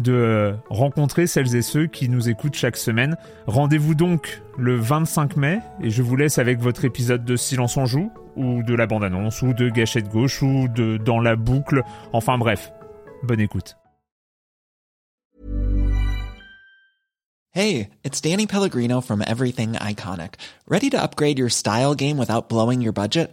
de rencontrer celles et ceux qui nous écoutent chaque semaine. Rendez-vous donc le 25 mai et je vous laisse avec votre épisode de Silence en joue ou de la bande-annonce ou de Gâchette gauche ou de Dans la boucle. Enfin bref, bonne écoute. Hey, it's Danny Pellegrino from Everything Iconic. Ready to upgrade your style game without blowing your budget?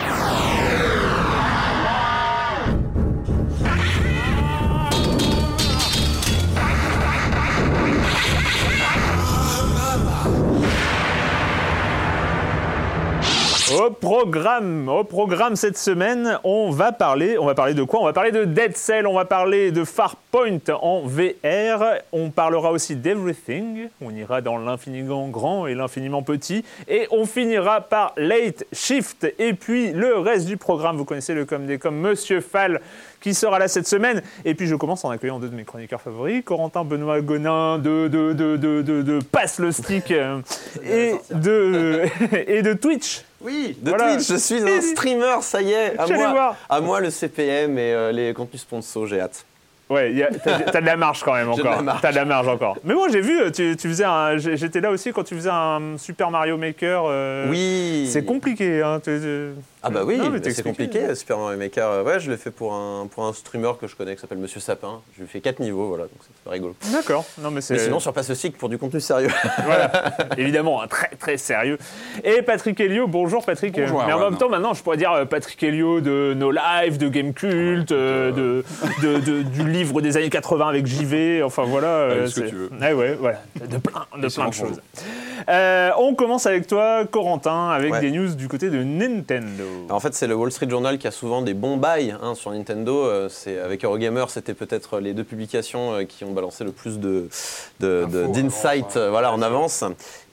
Au programme, au programme cette semaine, on va parler, on va parler de quoi? On va parler de Dead Cell, on va parler de Farpoint en VR, on parlera aussi d'Everything, on ira dans l'infiniment grand et l'infiniment petit, et on finira par Late Shift, et puis le reste du programme, vous connaissez le comme des comme Monsieur Fall, qui sera là cette semaine. Et puis je commence en accueillant deux de mes chroniqueurs favoris, Corentin Benoît Gonin de, de, de, de, de Passe le Stick euh, et, de, et de Twitch. Oui, de Twitch, je suis un streamer, ça y est. À moi, à moi le CPM et euh, les contenus sponsors, j'ai hâte. Ouais, t'as de la marge quand même encore. T'as de la marge encore. Mais moi j'ai vu, tu, tu faisais j'étais là aussi quand tu faisais un Super Mario Maker. Euh, oui. C'est compliqué. Hein, ah bah oui, c'est compliqué. Super Mario Maker, euh, ouais, je l'ai fait pour un, pour un streamer que je connais qui s'appelle Monsieur Sapin. Je lui ai fait 4 niveaux, voilà, donc c'est pas rigolo. D'accord. Non mais c'est. Mais sinon sur aussi pour du contenu sérieux. voilà, évidemment, un très très sérieux. Et Patrick Helio, bonjour Patrick. Bonjour, mais en même temps, maintenant, je pourrais dire euh, Patrick Helio de No Live, de Game Cult, euh, de, de, du livre des années 80 avec JV, enfin voilà. Ouais, ce que tu veux. Ouais, ouais, voilà, de plein de, plein de choses. on commence avec toi, Corentin, avec des news du côté de Nintendo. En fait, c'est le Wall Street Journal qui a souvent des bons bails hein, sur Nintendo. Euh, c'est avec Eurogamer, c'était peut-être les deux publications euh, qui ont balancé le plus de, d'insight euh, voilà, en avance.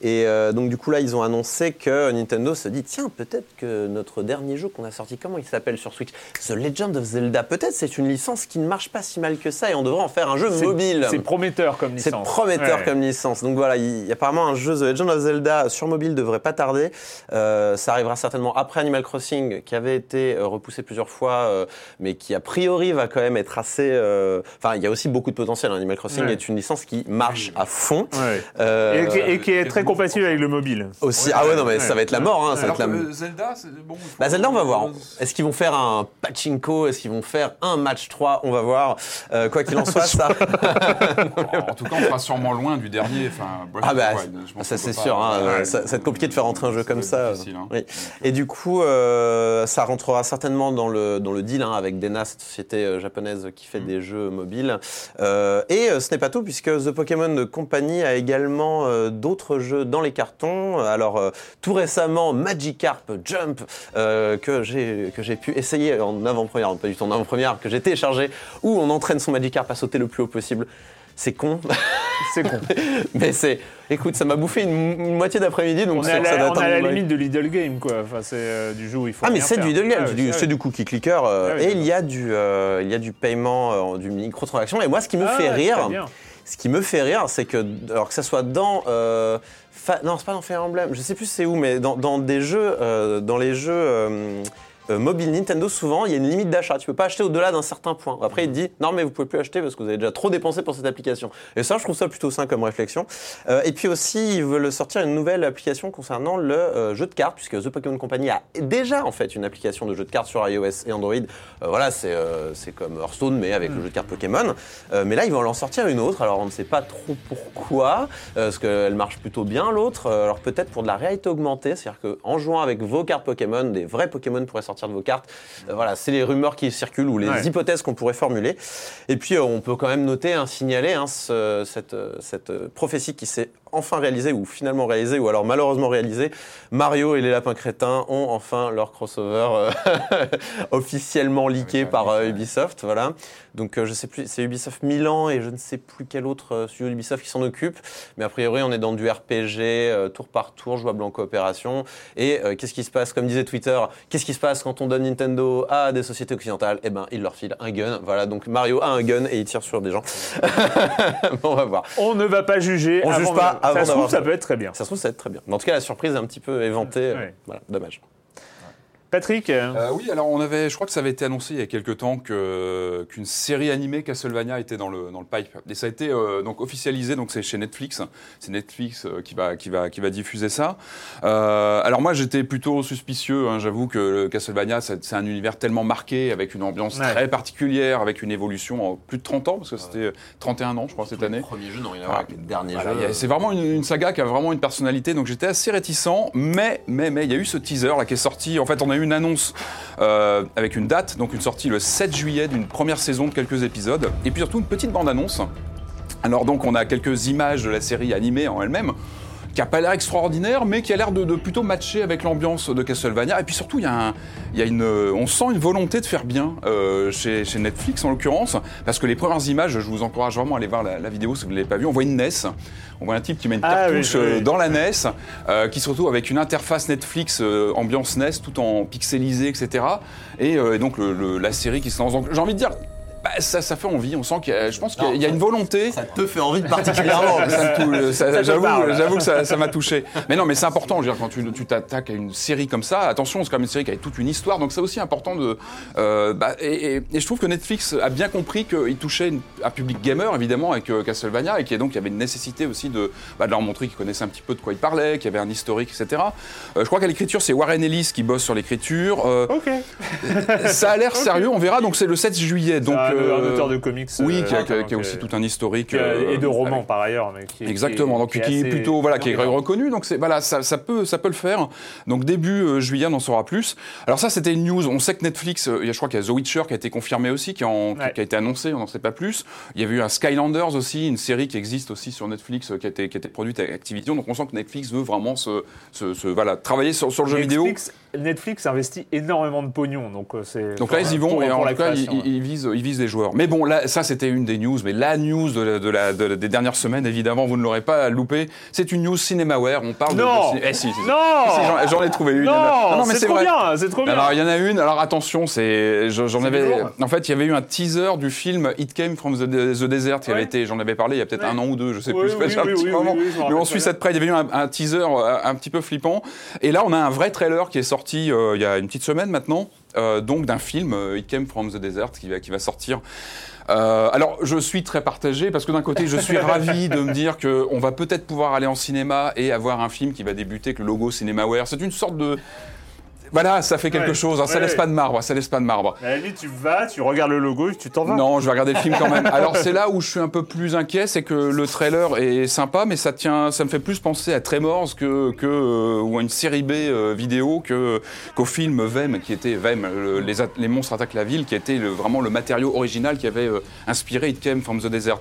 Et donc du coup là, ils ont annoncé que Nintendo se dit tiens, peut-être que notre dernier jeu qu'on a sorti, comment il s'appelle sur Switch? The Legend of Zelda. Peut-être c'est une licence qui ne marche pas si mal que ça et on devrait en faire un jeu mobile. C'est prometteur comme licence. C'est prometteur comme licence. Donc voilà, il y a apparemment un jeu The Legend of Zelda sur mobile devrait pas tarder. ça arrivera certainement après Animal Crossing qui avait été euh, repoussé plusieurs fois, euh, mais qui a priori va quand même être assez. Euh, enfin, il y a aussi beaucoup de potentiel. Hein. Animal Crossing est une licence qui marche à fond et, qui, est très compatible avec le mobile. Aussi. Ah ouais, non, mais ça va être la mort. Hein, ça va être la... Zelda, c'est bon. Bah, Zelda, on va voir. Est-ce qu'ils vont faire un pachinko? Est-ce qu'ils vont faire un match 3 On va voir. quoi qu'il en soit, ça. en tout cas, on sera sûrement loin du dernier. Enfin, ah bah, ça c'est sûr. Hein, ça, va être compliqué de faire rentrer un jeu comme ça. Oui. Et du coup, ça rentrera certainement dans le, dans le deal hein, avec Dena, cette société euh, japonaise qui fait mm. des jeux mobiles. Euh, et euh, ce n'est pas tout, puisque The Pokémon Company a également d'autres jeux dans les cartons. Alors, tout récemment, Magikarp Jump, que j'ai pu essayer en avant-première, pas du tout en avant-première, que j'ai téléchargé, où on entraîne son Magikarp à sauter le plus haut possible. C'est con. c'est con. Mais c'est. Écoute, ça m'a bouffé une, moitié d'après-midi, donc on est à la, on à la limite de Lidl Game, quoi. Enfin, c'est euh, du jeu où il faut. Ah, mais c'est du Lidl Game, ah c'est du, cookie clicker. Euh, ah et il y a du, euh, il y a du paiement, du micro-transaction. Et moi, ce qui me ah, fait rire, ce qui me fait rire, c'est que, alors que ça soit dans. Non, c'est pas dans Fire Emblem, je sais plus c'est où, mais dans, dans des jeux, dans les jeux mobile Nintendo, souvent, il y a une limite d'achat. Tu peux pas acheter au-delà d'un certain point. Après, il dit non, mais vous pouvez plus acheter parce que vous avez déjà trop dépensé pour cette application. Et ça, je trouve ça plutôt sain comme réflexion. et puis aussi, ils veulent sortir une nouvelle application concernant le jeu de cartes, puisque The Pokémon Company a déjà en fait une application de jeu de cartes sur iOS et Android. voilà, c'est c'est comme Hearthstone, mais avec le jeu de cartes Pokémon. mais là, ils vont en sortir une autre. Alors, on ne sait pas trop pourquoi, parce qu'elle marche plutôt bien l'autre. Alors, peut-être pour de la réalité augmentée, c'est-à-dire qu'en jouant avec vos cartes Pokémon, des vrais Pokémon pourraient sortir de vos cartes. Euh, voilà, c'est les rumeurs qui circulent ou les hypothèses qu'on pourrait formuler. Et puis, euh, on peut quand même noter, hein, signaler hein, cette, cette prophétie qui s'est enfin réalisé ou finalement réalisé ou alors malheureusement réalisé, Mario et les lapins crétins ont enfin leur crossover euh, officiellement leaké par euh, Ubisoft, voilà. Donc euh, je sais plus, c'est Ubisoft Milan et je ne sais plus quel autre studio Ubisoft qui s'en occupe, mais a priori on est dans du RPG tour par tour, jouable en coopération. Et qu'est-ce qui se passe, comme disait Twitter, qu'est-ce qui se passe quand on donne Nintendo à des sociétés occidentales? Eh ben il leur file un gun, voilà. Donc Mario a un gun et il tire sur des gens. on va voir. On ne va pas juger. On juge pas ça se trouve, ça peut être très bien. Ça se trouve, ça peut être très bien. Mais en tout cas, la surprise est un petit peu éventée. Voilà, dommage. Patrick euh, euh, Oui, alors on avait, je crois que ça avait été annoncé il y a quelques temps qu'une série animée Castlevania était dans le, dans le pipe. Et ça a été euh, donc officialisé, donc c'est chez Netflix. C'est Netflix qui, va, qui, va, qui va diffuser ça. alors moi j'étais plutôt suspicieux, hein, j'avoue que Castlevania c'est un univers tellement marqué, avec une ambiance très particulière, avec une évolution en plus de 30 ans, parce que c'était 31 ans je crois cette année. Le premier jeu, non, il y a le dernier jeu. C'est vraiment une, une, saga qui a vraiment une personnalité, donc j'étais assez réticent, mais, mais, mais il y a eu ce teaser là qui est sorti. En fait on a une annonce euh, avec une date, donc une sortie le 7 juillet d'une première saison de quelques épisodes, et puis surtout une petite bande-annonce. Alors donc on a quelques images de la série animée en elle-même qui a pas l'air extraordinaire, mais qui a l'air de, plutôt matcher avec l'ambiance de Castlevania. Et puis surtout, il y, a y a une, on sent une volonté de faire bien euh, chez, Netflix en l'occurrence, parce que les premières images, je vous encourage vraiment à aller voir la, vidéo si vous ne l'avez pas vu. On voit une NES, on voit un type qui met une ah cartouche euh, dans la NES, euh, qui se retrouve avec une interface Netflix ambiance NES, tout en pixelisé, etc. Et, donc la série qui se lance. J'ai envie de dire, bah, ça, ça fait envie. On sent qu'il y a, je pense qu'il y a une volonté. Ça te fait envie particulièrement. J'avoue que ça, m'a touché. Mais non, mais c'est important. Je veux dire, quand tu t'attaques à une série comme ça, attention, c'est quand même une série qui a toute une histoire. Donc c'est aussi important de. Euh, bah, et, je trouve que Netflix a bien compris qu'il touchait un public gamer évidemment avec euh, Castlevania et qu'il donc il y avait une nécessité aussi de, bah, de leur montrer qu'ils connaissaient un petit peu de quoi ils parlaient, qu'il y avait un historique, etc. Euh, je crois qu'à l'écriture, c'est Warren Ellis qui bosse sur l'écriture. ok. ça a l'air sérieux. On verra. Donc c'est le 7 juillet. Donc un euh, auteur de comics. Oui, qui a, euh, aussi tout un historique. et de euh, romans par ailleurs. Mais qui, Exactement, donc qui, est, plutôt voilà, qui est reconnu, donc voilà, ça, ça, peut, ça peut le faire. Donc début juillet, on en saura plus. Alors ça, c'était une news. On sait que Netflix, je crois qu'il y a The Witcher qui a été confirmé aussi, qui, en, qui a été annoncé, on n'en sait pas plus. Il y avait eu un Skylanders aussi, une série qui existe aussi sur Netflix, qui a été, qui a été produite avec Activision. Donc on sent que Netflix veut vraiment se, se, voilà, travailler sur, sur le jeu vidéo. Netflix investit énormément de pognon, donc c'est. Donc là, ils y vont et en tout cas, ils, visent, ils visent les joueurs. Mais bon, là, ça, c'était une des news, mais la news de, la, des dernières semaines, évidemment, vous ne l'aurez pas loupé. C'est une news Cinemaware. On parle non. de. Eh, si, non J'en ai trouvé une. Non, non mais c'est trop bien, c'est trop bien. Alors, il y en a une. Alors, attention, c'est. J'en avais. En fait, il y avait eu un teaser du film It Came from the, Desert qui avait été. J'en avais parlé il y a peut-être un an ou deux, je sais plus. Un petit moment. mais on suit ça de près. Il y avait eu un, teaser euh, un petit peu flippant. Et là, on a un vrai trailer qui est sorti euh, il y a une petite semaine maintenant. Euh, donc d'un film, It Came from the Desert, qui va, qui va sortir euh, alors, je suis très partagé parce que d'un côté, je suis ravi de me dire qu'on va peut-être pouvoir aller en cinéma et avoir un film qui va débuter avec le logo CinemaWare. C'est une sorte de voilà, ça fait quelque chose. Hein, ça laisse pas de marbre. Ça laisse pas de marbre. À la tu vas, tu regardes le logo, tu t'en vas. Non, je vais regarder le film quand même. Alors c'est là où je suis un peu plus inquiet, c'est que le trailer est sympa, mais ça tient, ça me fait plus penser à Tremors que, que euh, ou à une série B euh, vidéo que qu'au film Vem, qui était Vem, les, les, monstres attaquent la ville, qui était vraiment le matériau original qui avait euh, inspiré It Came from the Desert.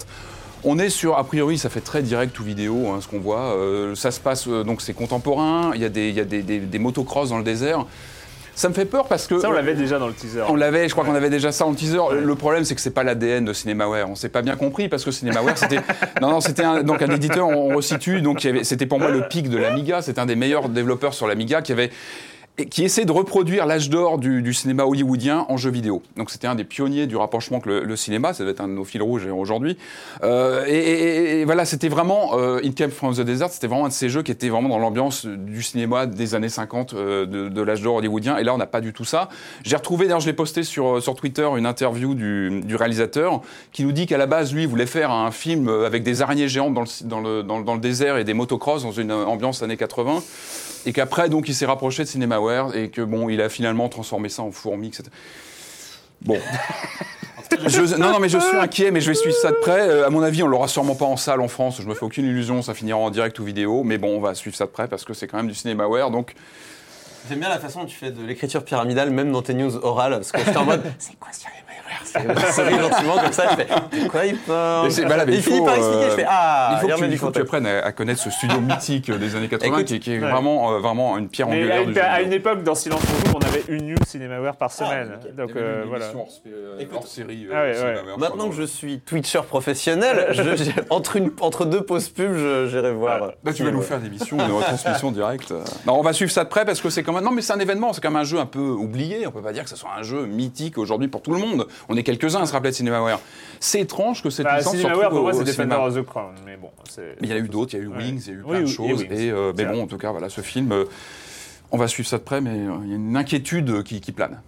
On est sur, a priori, ça fait très direct ou vidéo, hein, ce qu'on voit. Euh, ça se passe, euh, donc c'est contemporain, il y a, des, y a des, des, motocross dans le désert. Ça me fait peur parce que. Ça, on l'avait déjà dans le teaser. On l'avait, je crois qu'on avait déjà ça dans le teaser. Le problème, c'est que c'est pas l'ADN de Cinemaware. On s'est pas bien compris parce que Cinemaware, c'était. non, non, c'était un, donc un éditeur, on resitue. Donc, c'était pour moi le pic de l'Amiga. C'était un des meilleurs développeurs sur l'Amiga qui avait qui essaie de reproduire l'âge d'or du, cinéma hollywoodien en jeu vidéo. Donc c'était un des pionniers du rapprochement que le, cinéma, ça doit être un de nos fils rouges aujourd'hui. Euh, et, voilà, c'était vraiment euh, In Camp from the Desert, c'était vraiment un de ces jeux qui était vraiment dans l'ambiance du cinéma des années 50 euh, de, l'âge d'or hollywoodien. Et là, on n'a pas du tout ça. J'ai retrouvé, d'ailleurs, je l'ai posté sur, sur Twitter, une interview du, réalisateur qui nous dit qu'à la base, lui, il voulait faire un film avec des araignées géantes dans le, dans le, dans, le désert et des motocross dans une ambiance années 80 et qu'apraprès donc il s'est rapproché de Et que bon il a finalement transformé ça en fourmi etc. Bon. non, non, mais je suis inquiet, mais je vais suivre ça de près. Euh, à mon avis, on l'aura sûrement pas en salle en France. Je me fais aucune illusion, ça finira en direct ou vidéo. Mais bon, on va suivre ça de près parce que c'est quand même du Cinemaware. Donc, J'aime bien la façon dont tu fais de l'écriture pyramidale, même dans tes news orales, parce que j'étais en mode, c'est quoi Cinemaware C'est gentiment comme ça, je fais, de quoi il parle Il finit par expliquer, je fais, ah, il faut, que tu, il faut que tu apprennes à, connaître ce studio mythique des années 80 qui, est vraiment, euh, vraiment une pierre angulaire du jeu. À une époque, dans Silence on on avait une news Cinemaware par ah, semaine. Donc euh, voilà. Euh, hors série. Maintenant que je suis Twitcher professionnel, entre deux pauses pub, j'irai voir. Là, tu vas nous faire des émissions, une retransmission directe. On va suivre ça de près parce que c'est quand même non, mais c'est un événement, c'est quand même un jeu un peu oublié. On peut pas dire que ce soit un jeu mythique aujourd'hui pour tout le monde. On est quelques-uns à se rappeler de Cinemaware. C'est étrange que cette bah, licence Cinemaware, pour moi, c'est Defender of the Crown. Mais bon, il y a eu d'autres, il y a eu Wings, il y a eu plein de choses. Et, euh, mais bon, en tout cas, voilà, ce film, euh, on va suivre ça de près, mais euh, il y a une inquiétude qui plane.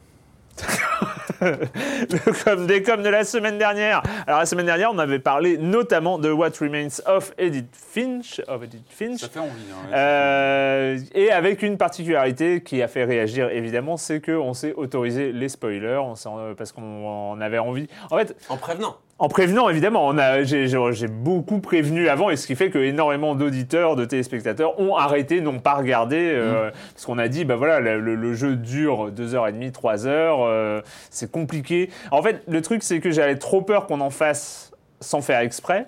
Le com des coms de la semaine dernière. Alors la semaine dernière, on avait parlé notamment de What Remains of Edith Finch. Of Edith Finch. Ça fait envie. Hein, euh, et avec une particularité qui a fait réagir évidemment, c'est qu'on s'est autorisé les spoilers, parce qu'on avait envie. En fait, en prévenant. En prévenant, évidemment, j'ai beaucoup prévenu avant, et ce qui fait que énormément d'auditeurs, de téléspectateurs ont arrêté, n'ont pas regardé, euh, mmh. parce qu'on a dit, bah voilà, le, jeu dure 2h30, 3h, euh, c'est compliqué. En fait, le truc, c'est que j'avais trop peur qu'on en fasse sans faire exprès.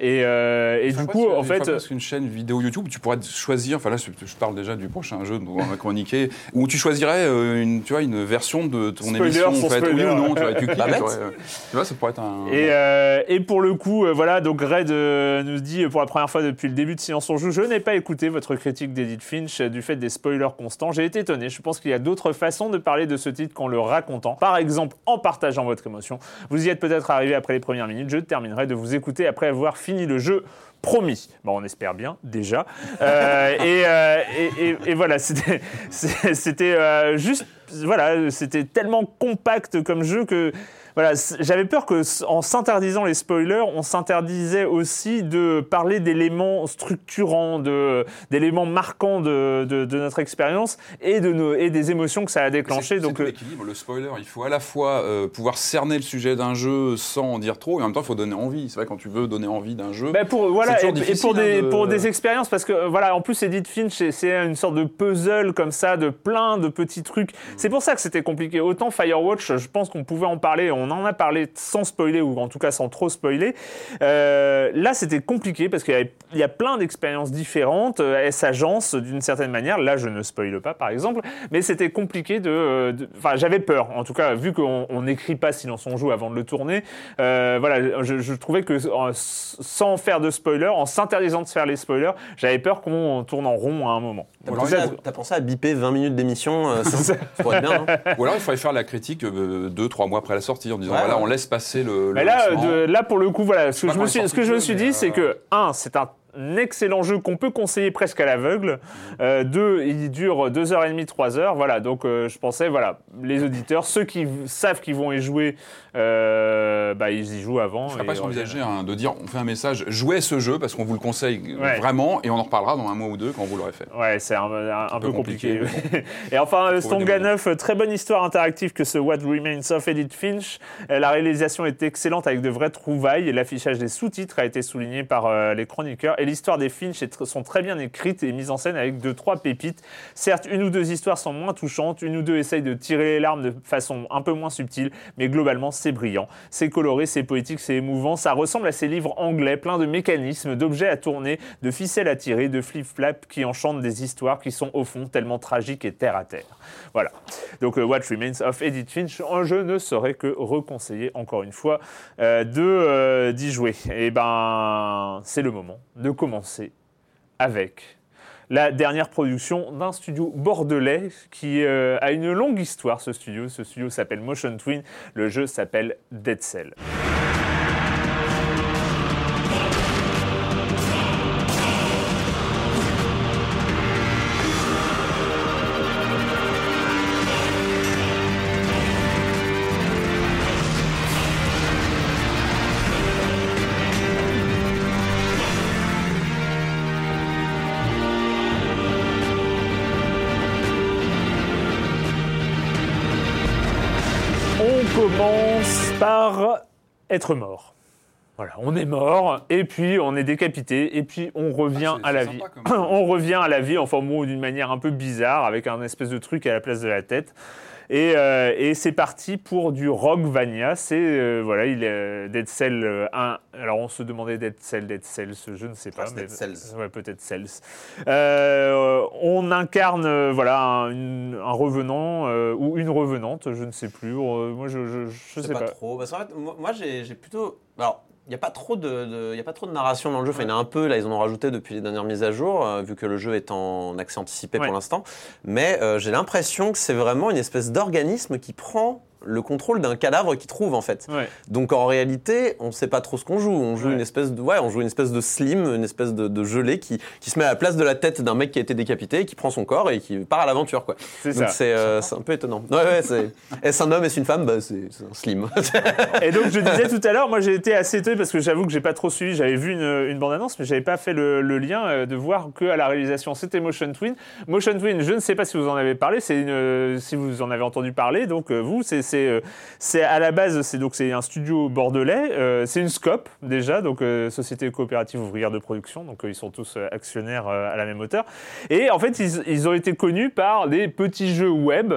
Et, euh, et du coup, en fait. Parce qu'une chaîne vidéo YouTube, tu pourrais choisir, enfin là, je parle déjà du prochain jeu dont on va chroniquer, où tu choisirais euh, une, tu vois, une version de ton émission, en fait, oui ou non, tu vois, tu, cliques, tu, vois, ça pourrait être un. Et, euh, et pour le coup, euh, voilà, donc Red nous dit pour la première fois depuis le début de Silence on joue, je n'ai pas écouté votre critique d'Edith Finch du fait des spoilers constants. J'ai été étonné. Je pense qu'il y a d'autres façons de parler de ce titre qu'en le racontant. Par exemple, en partageant votre émotion. Vous y êtes peut-être arrivé après les premières minutes. Je terminerai de vous écouter après avoir fini fini le jeu promis. Bon, on espère bien, déjà. Euh, euh, et, voilà, c'était euh, juste, voilà, c'était tellement compact comme jeu que voilà, j'avais peur que en s'interdisant les spoilers, on s'interdisait aussi de parler d'éléments structurants, d'éléments marquants de, de, notre expérience et, de nos, et des émotions que ça a déclenché. Donc, l'équilibre, le spoiler, il faut à la fois euh, pouvoir cerner le sujet d'un jeu sans en dire trop, et en même temps, il faut donner envie. C'est vrai, quand tu veux donner envie d'un jeu. Ben pour, voilà, et, pour, des, hein, pour des expériences, parce que voilà, en plus, Edith Finch, c'est une sorte de puzzle comme ça, de plein de petits trucs. Mm. C'est pour ça que c'était compliqué. Autant Firewatch, je pense qu'on pouvait en parler, on en a parlé sans spoiler, ou en tout cas sans trop spoiler. Euh, là, c'était compliqué parce qu'il y, a plein d'expériences différentes. Euh, elles s'agencent d'une certaine manière. Là, je ne spoile pas, par exemple, mais c'était compliqué de. Enfin, j'avais peur, en tout cas, vu qu'on n'écrit pas Silence on joue avant de le tourner. Euh, voilà, je, trouvais que sans faire de spoiler, en s'interdisant de faire les spoilers, j'avais peur qu'on tourne en rond à un moment. T'as pensé, à biper 20 minutes d'émission ça, pourrait bien, Ou alors il faudrait faire la critique 2-3 mois après la sortie en disant voilà, on laisse passer le. Mais là, là, pour le coup, voilà, ce que, je me suis, ce que je me suis dit, c'est que, un, c'est un un excellent jeu qu'on peut conseiller presque à l'aveugle. Euh, deux, il dure 2h30, 3h. Voilà, donc euh, je pensais, voilà, les auditeurs, ceux qui savent qu'ils vont y jouer, euh, bah, ils y jouent avant. Je ne pas envisager hein, de dire, on fait un message, jouez ce jeu parce qu'on vous le conseille vraiment et on en reparlera dans un mois ou deux quand vous l'aurez fait. Ouais, c'est un, peu, compliqué. et enfin, Stonga 9, très bonne histoire interactive que ce What Remains of Edith Finch. La réalisation est excellente avec de vraies trouvailles. L'affichage des sous-titres a été souligné par les chroniqueurs et l'histoire des Finch sont très bien écrites et mises en scène avec deux, trois pépites. Certes, une ou deux histoires sont moins touchantes, une ou deux essayent de tirer les larmes de façon un peu moins subtile, mais globalement, c'est brillant. C'est coloré, c'est poétique, c'est émouvant. Ça ressemble à ces livres anglais, pleins de mécanismes, d'objets à tourner, de ficelles à tirer, de flip-flap qui enchantent des histoires qui sont au fond tellement tragiques et terre à terre. Voilà. Donc, euh, What Remains of Edith Finch, je ne saurais que reconseiller encore une fois euh, de euh, d'y jouer. Et eh ben, c'est le moment de commencer avec la dernière production d'un studio bordelais qui euh, a une longue histoire, ce studio. Ce studio s'appelle Motion Twin, le jeu s'appelle Dead Cell. Être mort. Voilà, on est mort, et puis on est décapité, et puis on revient Ah, à la vie. on revient à la vie, enfin bon, d'une manière un peu bizarre, avec un espèce de truc à la place de la tête. Et, euh, et c'est parti pour du Rockvania. C'est euh, voilà, il est Dead Cell euh, 1. Alors on se demandait Dead Cell, Dead Cells, je ne sais pas. Ah, c'est Dead Cells. Ouais, peut-être Cells. Euh, on incarne euh, voilà un, revenant euh, ou une revenante, je ne sais plus. Euh, moi, je, Je sais pas. pas, trop. Parce qu'en fait, moi, j'ai plutôt. Alors, n'y a, pas trop de, de- y a pas trop de narration dans le jeu. Enfin, il y en a un peu, là, ils en ont rajouté depuis les dernières mises à jour, euh, vu que le jeu est en accès anticipé Ouais. pour l'instant. Mais euh, j'ai l'impression que c'est vraiment une espèce d'organisme qui prend le contrôle d'un cadavre qu'il trouve, en fait. Ouais. Donc en réalité, on sait pas trop ce qu'on joue. On joue Ouais. une espèce de, ouais, on joue une espèce de slim, une espèce de, de gelé qui, qui se met à la place de la tête d'un mec qui a été décapité, qui prend son corps et qui part à l'aventure, quoi. C'est ça. c'est euh, c'est un peu étonnant. Ouais, ouais, c'est. Est-ce un homme, est-ce une femme? Bah, c'est un slim. Et donc je disais tout à l'heure, moi j'ai été assez étonné parce que j'avoue que j'ai pas trop suivi. J'avais vu une, une bande-annonce, mais j'avais pas fait le, le lien euh, de voir que à la réalisation c'était Motion Twin. Motion Twin, je ne sais pas si vous en avez parlé, c'est euh, si vous en avez entendu parler. Donc vous, c'est c'est euh, c'est à la base c'est donc c'est un studio bordelais. euh, c'est une Scope déjà, donc euh, société coopérative ouvrière de production. Donc ils sont tous actionnaires à la même hauteur. Et en fait ils, ils ont été connus par des petits jeux web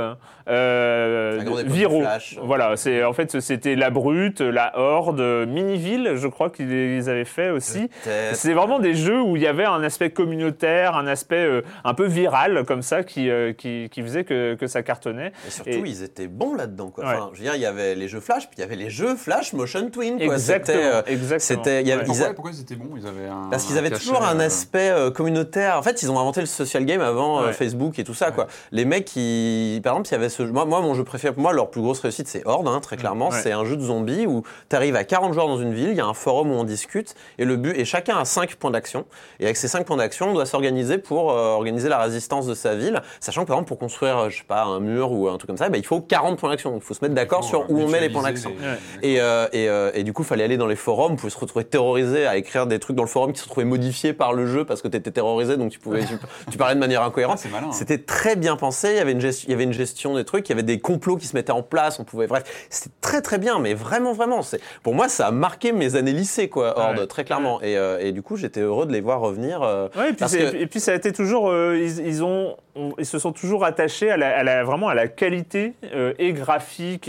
viraux. Flash. Voilà, c'est en fait c'était la brute, la horde, Miniville, je crois qu'ils avaient fait aussi. C'est vraiment des jeux où il y avait un aspect communautaire, un aspect euh, un peu viral comme ça qui, euh, qui, qui faisait que, que ça cartonnait. Et surtout, Et- ils étaient bons là-dedans. Quoi. Ouais. Enfin, je veux dire, il y avait les jeux Flash, puis il y avait les jeux Flash Motion Twin. Quoi. Exactement, C'était, euh, exactement. c'était- il y avait- Ouais. ils Pourquoi, a- pourquoi ils étaient bons? Ils avaient un. Parce qu'ils avaient cachet, toujours un euh, aspect euh, communautaire. En fait, ils ont inventé le social game avant euh, Ouais. Facebook et tout ça. Quoi. Les mecs, qui, par exemple, il y avait ce, moi, moi, mon jeu préféré, pour moi, leur plus grosse réussite, c'est Horde, hein, très clairement. Ouais. C'est un jeu de zombies où tu arrives à 40 joueurs dans une ville, il y a un forum où on discute et le but, et chacun a 5 points d'action. Et avec ces 5 points d'action, on doit s'organiser pour euh, organiser la résistance de sa ville. Sachant que, par exemple, pour construire, je sais pas, un mur ou un truc comme ça, bah, il faut 40 points d'action. Donc, faut se mettre d'accord sur où on met les points les- Ouais. Et, euh, et, euh, et du coup, il fallait aller dans les forums, on pouvait se retrouver terrorisé à écrire des trucs dans le forum qui se retrouvaient modifiés par le jeu parce que tu étais terrorisé, donc tu, pouvais, tu, tu parlais de manière Ah, incohérente. malin. hein. C'était très bien pensé, il y, avait une gestion, il y avait une gestion des trucs, il y avait des complots qui se mettaient en place, on pouvait, bref, c'était très très bien, mais vraiment, vraiment, c'est, pour moi, ça a marqué mes années lycée, quoi, Horde, Ouais. très clairement. Et, euh, et du coup, j'étais heureux de les voir revenir. euh, Ouais, et, puis parce que- et puis ça a été toujours, euh, ils, ils ont, on- ils se sont toujours attachés à la, à la- vraiment à la qualité euh, et graphique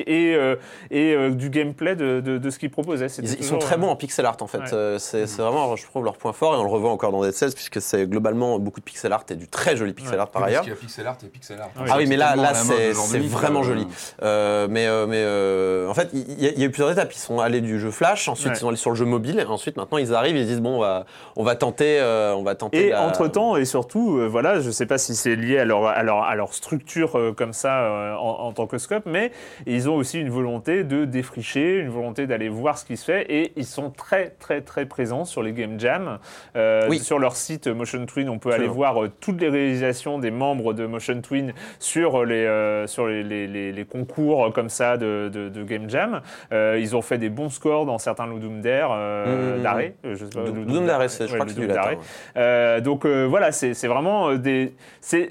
et, euh, et euh, du gameplay de, de, de ce qu'ils proposaient. Ils, ils sont très euh, bons en pixel art en fait. Ouais. C'est vraiment, je trouve, leur point fort et on le revoit encore dans Dead Cells puisque c'est globalement beaucoup de pixel art et du très joli pixel Ouais. art par Oui, ailleurs. Parce qu'il y a pixel art et pixel art. Ah Ah oui, mais là, là, c'est vraiment joli. Euh, mais euh, mais euh, en fait, il y, a- il y a eu plusieurs étapes. Ils sont allés du jeu Flash, ensuite Ouais. ils sont allés sur le jeu mobile, et ensuite maintenant ils arrivent, ils disent bon, on va, on va tenter, euh, on va tenter. Et la- entre-temps, et surtout, euh, voilà, je ne sais pas si c'est lié à leur, à leur, à leur structure euh, comme ça euh, en, en tant que scope, mais ils ont aussi une volonté de défricher, une volonté d'aller voir ce qui se fait, et ils sont très, très, très présents sur les Game Jam. Euh, Oui. Sur leur site Motion Twin, on peut Absolument. aller voir euh, toutes les réalisations des membres de Motion Twin sur les, euh, sur les, les- les- les concours comme ça de, de- de Game Jam. Ils ont fait des bons scores dans certains Ludum Dare, d'arrêt, euh, je sais pas, Ludum Ludum c'est- je ouais, crois que c'est du latin. Ouais. Donc voilà, c'est vraiment des. C'est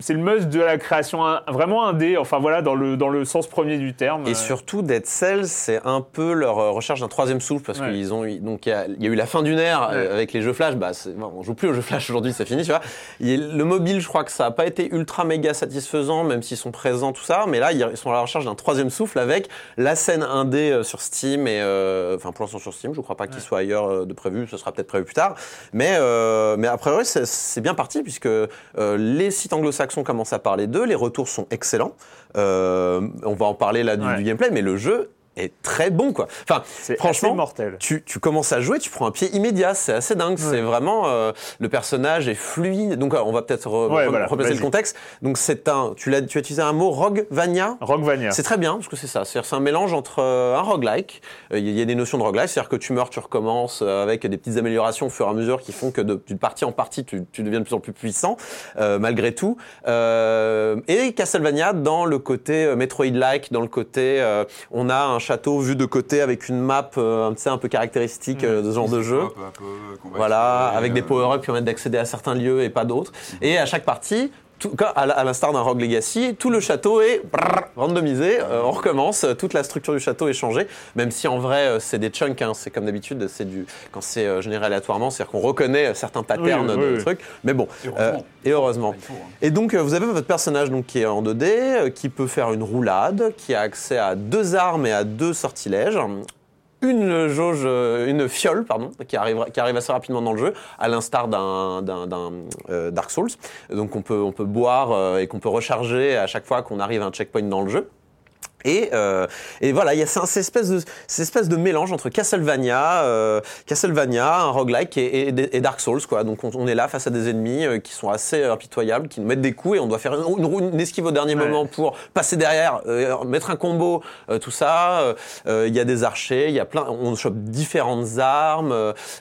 c'est le must de la création, vraiment indé, enfin voilà, dans le, dans le sens premier du terme. Et surtout, Dead Cells, c'est un peu leur euh, recherche d'un troisième souffle parce Ouais. qu'ils ont eu, donc il y, a- il y a eu la fin d'une ère euh, Ouais. avec les jeux Flash. Bah, bon, on joue plus aux jeux Flash aujourd'hui, c'est fini, tu vois. Le mobile, je crois que ça a pas été ultra méga satisfaisant, même s'ils sont présents tout ça. Mais là, ils sont à la recherche d'un troisième souffle avec la scène indé euh, sur Steam et euh, enfin pour l'instant sur Steam. Je crois pas qu'il soit ailleurs de prévu. Ce sera peut-être prévu plus tard. Mais euh, mais a priori, c'est- c'est bien parti puisque euh, les sites anglo-saxons commencent à parler d'eux. Les retours sont excellents. Euh, on va en parler là du, Ouais. du gameplay, mais le jeu est très bon quoi. Enfin, franchement, mortel. Tu, tu, commences à jouer, tu prends un pied immédiat, c'est assez dingue. C'est vraiment euh, le personnage est fluide. Donc on va peut-être replacer le contexte. Donc c'est un, tu l'as, tu as utilisé un mot Rogue-Vania? Rogue-Vania. C'est très bien parce que c'est ça. C'est un mélange entre euh, un roguelike. Euh, il y a des notions de roguelike, c'est-à-dire que tu meurs, tu recommences avec des petites améliorations au fur et à mesure qui font que d'une partie en partie tu, tu, deviens de plus en plus puissant malgré tout. et Castlevania dans le côté Metroid-like, dans le côté on a un château vu de côté avec une map euh, un peu caractéristique euh, de ce genre de jeu. voilà, avec des power-ups qui permettent d'accéder à certains lieux et pas d'autres. Mhm. Et à chaque partie, à l'instar d'un Rogue Legacy, tout le château est randomisé, euh, on recommence, toute la structure du château est changée, même si en vrai c'est des chunks, hein, c'est comme d'habitude, c'est du quand c'est généré aléatoirement, c'est-à-dire qu'on reconnaît certains patterns de trucs, mais bon, et heureusement. Hein. Et, donc vous avez votre personnage donc qui est en 2D, qui peut faire une roulade, qui a accès à deux armes et à deux sortilèges une jauge, euh, une fiole, pardon, qui arrive, qui arrive assez rapidement dans le jeu, à l'instar d'un, euh, Dark Souls. Donc on peut, on peut boire euh, et qu'on peut recharger à chaque fois qu'on arrive à un checkpoint dans le jeu. Et, euh, et, voilà, il y a cette espèce de, cette espèce de mélange entre Castlevania, euh, Castlevania, un roguelike et, et, Dark Souls, quoi. Donc on, est là face à des ennemis euh, qui sont assez impitoyables, qui nous mettent des coups et on doit faire une, une esquive au dernier moment pour passer derrière, euh, mettre un combo, euh, tout ça. Il y a des archers, il y a plein, on chope différentes armes.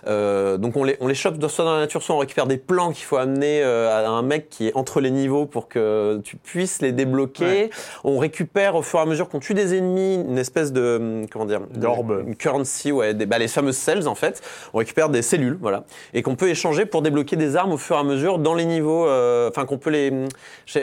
donc on les, on les chope soit dans la nature, soit on récupère des plans qu'il faut amener à un mec qui est entre les niveaux pour que tu puisses les débloquer. On récupère au fur et à mesure qu'on tue des ennemis, une espèce de hum, comment dire d'orbe, une currency, ouais, des, bah, les fameuses cells en fait. On récupère des cellules, voilà, et qu'on peut échanger pour débloquer des armes au fur et à mesure dans les niveaux. Euh, enfin, qu'on peut les,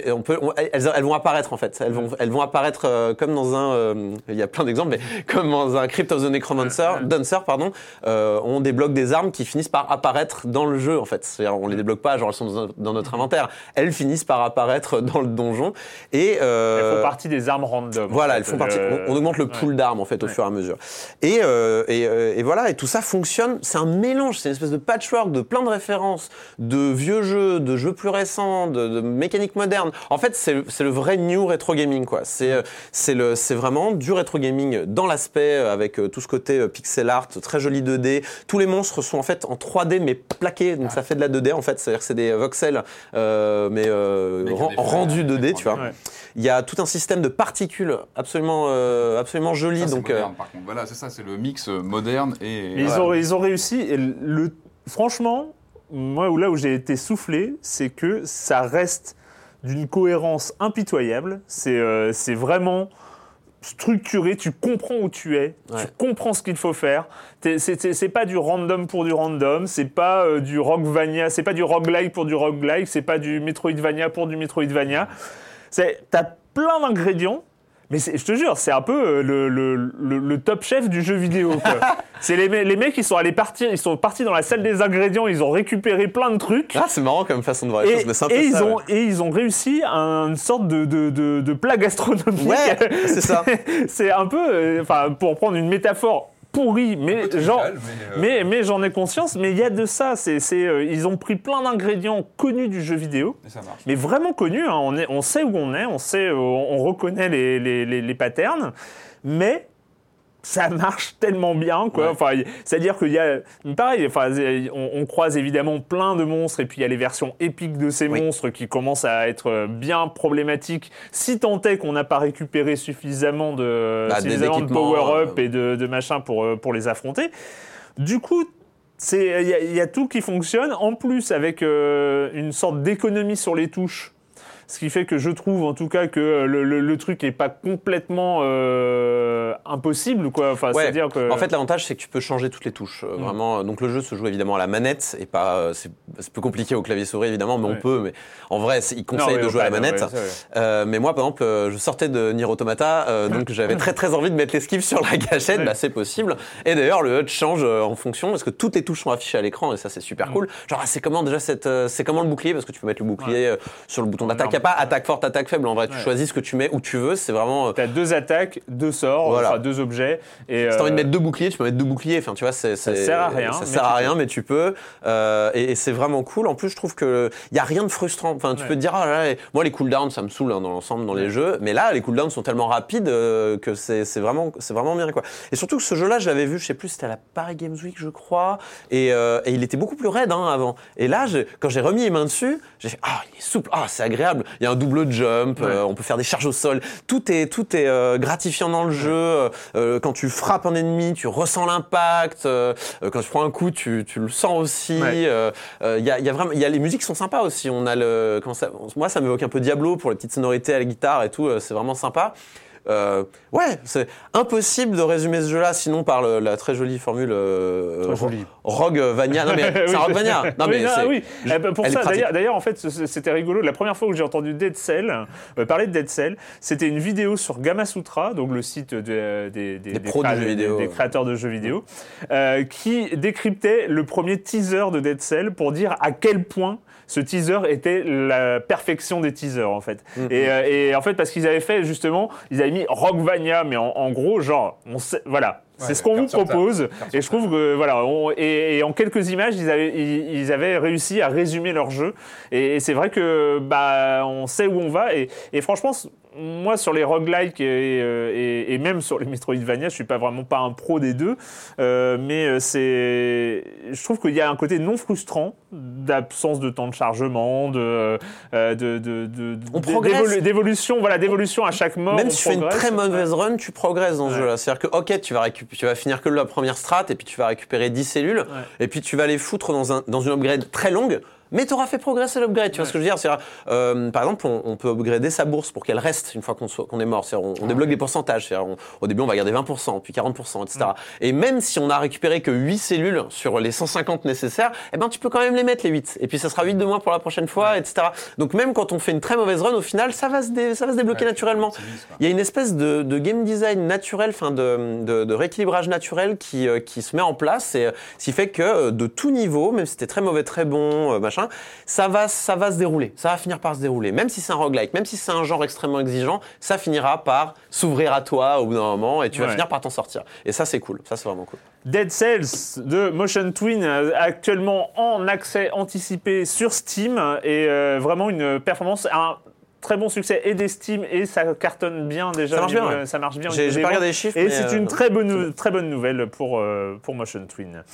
on peut, elles, elles, vont apparaître en fait. Elles vont, elles vont apparaître euh, comme dans un. Euh, il y a plein d'exemples, mais comme dans un Crypt of the Necromancer, Dancer, pardon. on débloque des armes qui finissent par apparaître dans le jeu en fait. C'est-à-dire, on les débloque pas, genre elles sont dans notre inventaire. Elles finissent par apparaître dans le donjon et. elles font partie des armes random. Voilà, elles font partie. On, augmente le pool d'armes en fait au fur et à mesure. Et, euh, euh, et, voilà, et tout ça fonctionne. C'est un mélange, c'est une espèce de patchwork de plein de références, de vieux jeux, de jeux plus récents, de, de mécaniques modernes. En fait, c'est le vrai new retro gaming quoi. C'est euh, c'est vraiment du retro gaming dans l'aspect avec tout ce côté pixel art, très joli 2D. Tous les monstres sont en fait en 3D mais plaqués, donc ça fait de la 2D en fait. C'est-à-dire que c'est des voxels mais rendus 2D, tu vois. Il y a tout un système de particules absolument, euh, absolument joli. donc, moderne, euh, par contre. Voilà, c'est ça, c'est le mix euh, moderne et. ils, ont, ils ont réussi. Et le, franchement, moi, là où j'ai été soufflé, c'est que ça reste d'une cohérence impitoyable. C'est c'est vraiment structuré, tu comprends où tu es, tu comprends ce qu'il faut faire. C'est pas du random pour du random, c'est pas du roguevania, c'est pas du roguelike pour du roguelike, c'est pas du metroidvania pour du metroidvania. T'as plein d'ingrédients, mais je te jure, c'est un peu euh, le, le, le, top chef du jeu vidéo. c'est les, les, mecs qui sont allés partir, ils sont partis dans la salle des ingrédients, ils ont récupéré plein de trucs. Ah, c'est marrant comme façon de voir les choses, mais c'est un peu et ils ont Et ils ont réussi une sorte de, de, de, de plat gastronomique. Ouais, c'est ça. c'est un peu, euh, enfin, pour prendre une métaphore pourri, mais, genre, euh, mais, mais, j'en ai conscience. Mais il y a de ça. C'est, euh, ils ont pris plein d'ingrédients connus du jeu vidéo, mais vraiment connus. Hein. On, est, on sait où on est, on sait, on reconnaît les, les, les, les patterns, mais ça marche tellement bien, quoi. Enfin, c'est-à-dire qu'il y a, pareil, enfin, on, croise évidemment plein de monstres et puis il y a les versions épiques de ces monstres qui commencent à être bien problématiques. Si tant est qu'on n'a pas récupéré suffisamment de, bah, de power-up euh, et de, de machin pour, euh, pour les affronter. Du coup, il y, y, a tout qui fonctionne. En plus, avec euh, une sorte d'économie sur les touches ce qui fait que je trouve en tout cas que le, le, le truc est pas complètement euh, impossible quoi. Enfin, ouais. dire que en fait l'avantage c'est que tu peux changer toutes les touches. Euh, mm. Vraiment, donc le jeu se joue évidemment à la manette et pas euh, c'est plus compliqué au clavier souris évidemment, mais on peut. Mais en vrai, il conseille de jouer à la manette. Euh, mais moi par exemple, euh, je sortais de Nier Automata, donc j'avais très très envie de mettre l'esquive sur la gâchette. Bah c'est possible. Et d'ailleurs le HUD change en fonction parce que toutes les touches sont affichées à l'écran et ça c'est super mm. cool. Genre ah, c'est comment déjà cette c'est comment le bouclier? Parce que tu peux mettre le bouclier sur le bouton d'attaque n'y a pas attaque forte, attaque faible. En vrai, tu choisis ce que tu mets où tu veux. C'est vraiment. Tu as deux attaques, deux sorts, enfin, deux objets. Et, si tu as envie de mettre deux boucliers, tu peux mettre deux boucliers. Enfin, tu vois, c'est, ça sert à rien. Ça sert à rien, mais tu peux. et, c'est vraiment cool. En plus, je trouve qu'il n'y a rien de frustrant. Enfin, tu peux te dire, ah, là, moi, les cooldowns, ça me saoule hein, dans l'ensemble dans les jeux. Mais là, les cooldowns sont tellement rapides que c'est, vraiment, c'est vraiment bien, quoi. Et surtout que ce jeu-là, je l'avais vu, je sais plus, c'était à la Paris Games Week, je crois. Et, et il était beaucoup plus raide hein, avant. Et là, quand j'ai remis les mains dessus, j'ai fait ah il est souple, ah c'est agréable. Il y a un double jump, euh, on peut faire des charges au sol. Tout est tout est euh, gratifiant dans le jeu. Euh, quand tu frappes un ennemi, tu ressens l'impact. quand tu prends un coup, tu, tu le sens aussi. Il y, a, y, a, vraiment, il y a les musiques sont sympas aussi. On a le comment ça, moi ça m'évoque un peu Diablo pour les petites sonorités à la guitare et tout. c'est vraiment sympa. Euh, ouais, c'est impossible de résumer ce jeu-là sinon par la très jolie formule euh, Rogue Vania. Non mais c'est Rogue Vania. Non mais oui, eh ben, pour ça, d'ailleurs, en fait, c'était rigolo. La première fois que j'ai entendu Dead Cell, euh, parler de Dead Cell, c'était une vidéo sur Gamasutra, donc le site des, des, des, créateurs de jeux vidéo, qui décryptait le premier teaser de Dead Cell pour dire à quel point ce teaser était la perfection des teasers en fait. Mm-hmm. Euh, et, en fait parce qu'ils avaient fait justement, ils avaient mis Rockvania, mais en, gros genre, on sait, voilà, c'est ce qu'on vous propose. Et je trouve que, voilà, et, en quelques images, ils avaient, ils, avaient réussi à résumer leur jeu. Et, c'est vrai que, bah, on sait où on va. Et, et franchement, moi, sur les roguelikes euh, et, et, même sur les Metroidvania, je suis pas vraiment pas un pro des deux, euh, mais euh, c'est, je trouve qu'il y a un côté non frustrant d'absence de temps de chargement, de, de, d'évolution, voilà, d'évolution à chaque mort. Même si tu fais une très mauvaise run, tu progresses dans ce jeu-là. C'est-à-dire que, ok, tu vas, tu vas finir que la première strat et puis tu vas récupérer 10 cellules et puis tu vas les foutre dans, un, dans une upgrade très longue mais tu auras fait progresser l'upgrade. Tu vois ce que je veux dire euh, Par exemple, on, peut upgrader sa bourse pour qu'elle reste une fois qu'on est mort. On, on, débloque des pourcentages. au début, on va garder 20%, puis 40%, etc. Et même si on a récupéré que 8 cellules sur les 150 nécessaires, eh ben, tu peux quand même les mettre, les 8. Et puis, ça sera 8 de moins pour la prochaine fois, etc. Donc, même quand on fait une très mauvaise run, au final, ça va se, ça va se débloquer naturellement. Il y a une espèce de, de game design naturel, enfin, de, de, de, rééquilibrage naturel qui, euh, qui se met en place et euh, ce qui fait que de tout niveau, même si c'était très mauvais, très bon, machin, ça va, ça va se dérouler, ça va finir par se dérouler. Même si c'est un roguelike, même si c'est un genre extrêmement exigeant, ça finira par s'ouvrir à toi au bout d'un moment et tu vas finir par t'en sortir. Et ça, c'est cool, ça, c'est vraiment cool. Dead Cells de Motion Twin, euh, actuellement en accès anticipé sur Steam, et euh, vraiment une performance, un très bon succès et d'estime et ça cartonne bien déjà. Ça marche bien. Ça marche bien. J'ai pas regardé les chiffres. Et c'est une euh, très bonne, très bonne nouvelle pour, pour Motion Twin.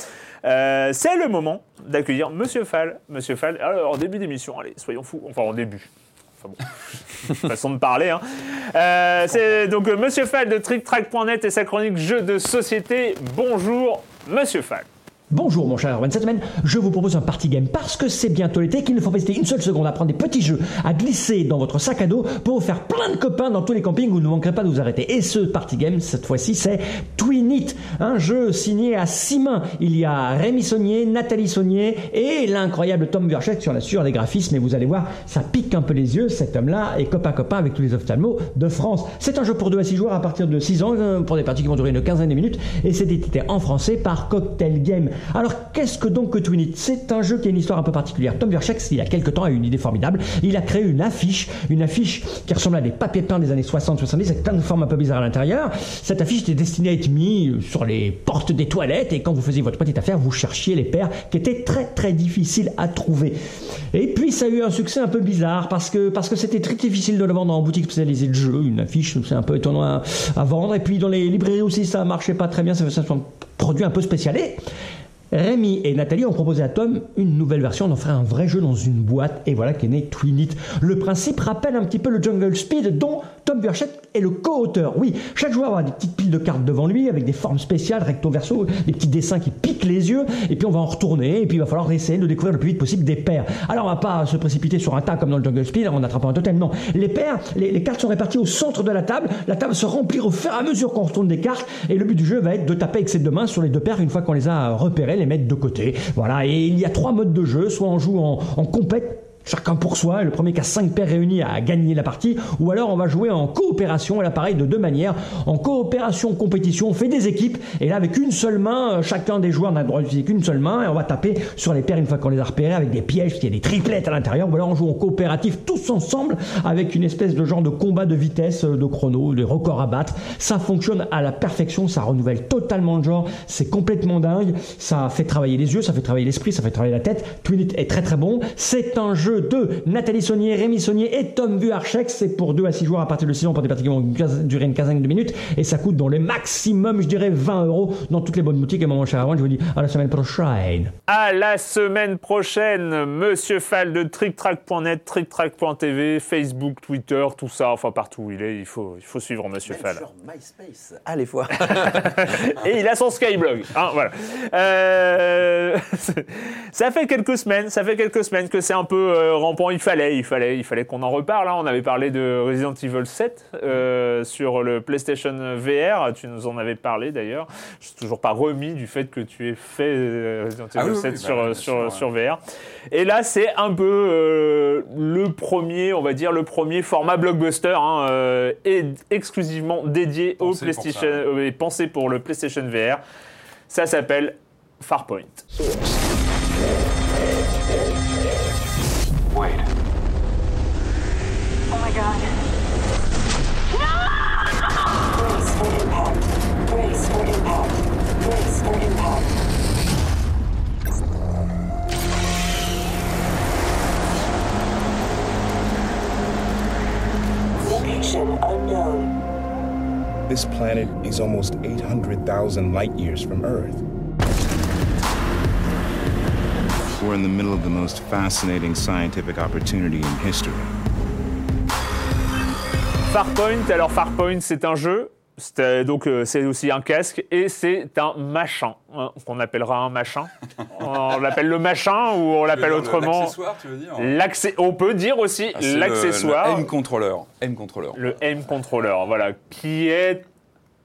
Euh, c'est le moment d'accueillir Monsieur Fall. Monsieur Fall, alors en début d'émission, allez, soyons fous. Enfin, en début. Enfin bon, façon de parler. Hein. Euh, c'est donc Monsieur Fall de TrickTrack.net et sa chronique Jeux de société. Bonjour, Monsieur Fall. Bonjour mon cher Erwan, cette semaine je vous propose un party game parce que c'est bientôt l'été qu'il ne faut pas hésiter une seule seconde à prendre des petits jeux à glisser dans votre sac à dos pour faire plein de copains dans tous les campings où vous ne manquerez pas de vous arrêter. Et ce party game cette fois-ci c'est Twin It, un jeu signé à six mains. Il y a Rémi Saunier, Nathalie Saunier et l'incroyable Tom Burchett sur la sur les graphismes et vous allez voir ça pique un peu les yeux cet homme-là est copain copain avec tous les ophtalmos de France. C'est un jeu pour 2 à 6 joueurs à partir de 6 ans euh, pour des parties qui vont durer une quinzaine de minutes et c'est édité en français par Cocktail Game. Alors, qu'est-ce que donc que Twinit C'est un jeu qui a une histoire un peu particulière. Tom Vercheck, il y a quelques temps, a eu une idée formidable. Il a créé une affiche, une affiche qui ressemble à des papiers peints des années 60-70, avec plein de formes un peu bizarres à l'intérieur. Cette affiche était destinée à être mise sur les portes des toilettes, et quand vous faisiez votre petite affaire, vous cherchiez les paires qui étaient très très difficiles à trouver. Et puis, ça a eu un succès un peu bizarre, parce que parce que c'était très difficile de le vendre en boutique spécialisée de jeux. Une affiche, c'est un peu étonnant à, vendre. Et puis, dans les librairies aussi, ça marchait pas très bien. Ça, ça, un produit un peu spécialé. Rémi et Nathalie ont proposé à Tom une nouvelle version, on en ferait un vrai jeu dans une boîte, et voilà qu'est né Twinit. Le principe rappelle un petit peu le Jungle Speed dont Tom Burchett est le co-auteur. Oui, chaque joueur aura des petites piles de cartes devant lui avec des formes spéciales, recto verso, des petits dessins qui piquent les yeux, et puis on va en retourner, et puis il va falloir essayer de découvrir le plus vite possible des paires. Alors on va pas se précipiter sur un tas comme dans le Jungle Speed en attrapant un totem, non. Les paires, les, cartes sont réparties au centre de la table, la table se remplit au fur et à mesure qu'on retourne des cartes, et le but du jeu va être de taper avec ses deux mains sur les deux paires une fois qu'on les a repérées, mettre de côté. Voilà, et il y a trois modes de jeu, soit on joue en, en compète, chacun pour soi, le premier qui a 5 paires réunies a gagné la partie, ou alors on va jouer en coopération, et là pareil de deux manières, en coopération compétition, on fait des équipes, et là avec une seule main, euh, chacun des joueurs n'a le droit d'utiliser qu'une seule main, et on va taper sur les paires une fois qu'on les a repérées, avec des pièges, il y a des triplettes à l'intérieur, ou alors on joue en coopératif tous ensemble, avec une espèce de genre de combat de vitesse, euh, de chrono, des records à battre, ça fonctionne à la perfection, ça renouvelle totalement le genre, c'est complètement dingue, ça fait travailler les yeux, ça fait travailler l'esprit, ça fait travailler la tête, Twinit est très très bon, c'est un jeu de Nathalie Saunier, Rémi Saunier et Tom Vuarchek. C'est pour 2 à 6 joueurs à partir de 6 ans pour des parties qui vont durer une quinzaine de minutes. Et ça coûte dans les maximum, je dirais, 20 euros dans toutes les bonnes boutiques. Et mon cher Aaron, je vous dis à la semaine prochaine. À la semaine prochaine, Monsieur Fall de TrickTrack.net, TrickTrack.tv, Facebook, Twitter, tout ça, enfin partout où il est, il faut, il faut suivre Monsieur Fall. Sur MySpace, allez voir. et il a son Skyblog. Hein, voilà. Euh, ça fait quelques semaines, ça fait quelques semaines que c'est un peu euh, rampant. Il fallait, il fallait, il fallait qu'on en reparle. Hein. On avait parlé de Resident Evil 7 euh, sur le PlayStation VR. Tu nous en avais parlé d'ailleurs. Je suis toujours pas remis du fait que tu aies fait Resident Ah Evil oui, 7 oui, sur, bah, sur, bien sûr, sur VR. Et là, c'est un peu euh, le premier, on va dire, le premier format blockbuster hein, euh, et exclusivement dédié au Pensé PlayStation, euh, et pensé pour le PlayStation VR. Ça s'appelle Farpoint. My god. Brace for impact. Brace for impact. Brace for impact. Location unknown. This planet is almost 800,000 light years from Earth. We're in the middle of the most fascinating scientific opportunity in history. Farpoint, alors Farpoint, c'est un jeu. C'est, donc euh, c'est aussi un casque et c'est un machin hein, qu'on appellera un machin. on l'appelle le machin ou on l'appelle autrement L'accessoire, tu veux dire l'accès. On peut dire aussi Ah, c'est le- l'accessoire. Le M-controller. M-controller. le M controller, voilà, qui est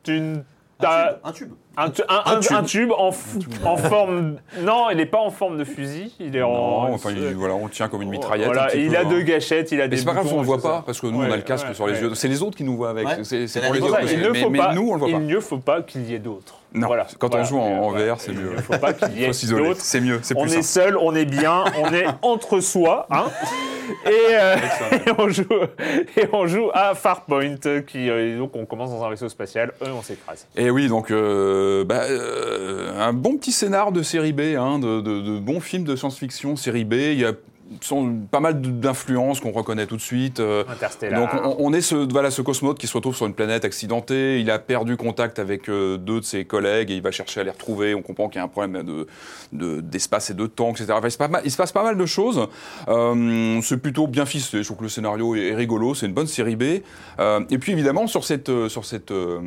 une Un tube. un, tu- un- un- tube. un tube en, f- en forme. Non, il n'est pas en forme de fusil. Il est en. Non, enfin, il- voilà, on le tient comme une mitraillette. Voilà, un petit et il peu, a hein. deux gâchettes, il a Mais des. c'est pas grave, boutons, on le voit c'est ça. pas, parce que nous, on Ouais, a le casque ouais, sur les ouais. yeux. C'est les autres qui nous voient avec. Ouais. C'est pour les autres. différence, Il ne Mais, faut mais pas, nous, on le voit pas. il ne faut pas qu'il y ait d'autres. Non, Voilà, quand on joue en, en Voilà. VR, c'est mieux. Il ne faut pas qu'il y ait d'autres. C'est mieux, c'est On est seul, on est bien, on est entre soi, hein. Et, euh, et on joue, et on joue à Farpoint, qui euh, donc on commence dans un vaisseau spatial, eux on s'écrase. Et oui, donc euh, bah, euh, un bon petit scénar de série B, hein, de, de- de bons films de science-fiction série B. Il y a sont pas mal d'influences qu'on reconnaît tout de suite. euh, Interstellar. donc on, on est ce, voilà, ce cosmonaute qui se retrouve sur une planète accidentée. Il a perdu contact avec euh, deux de ses collègues et il va chercher à les retrouver. On comprend qu'il y a un problème de- de- d'espace et de temps, etc. Enfin, il, se passe, pas- il se passe pas mal de choses. Euh, c'est plutôt bien ficelé. Je trouve que le scénario est, rigolo. C'est une bonne série B. Euh, et puis évidemment sur cette sur cette euh,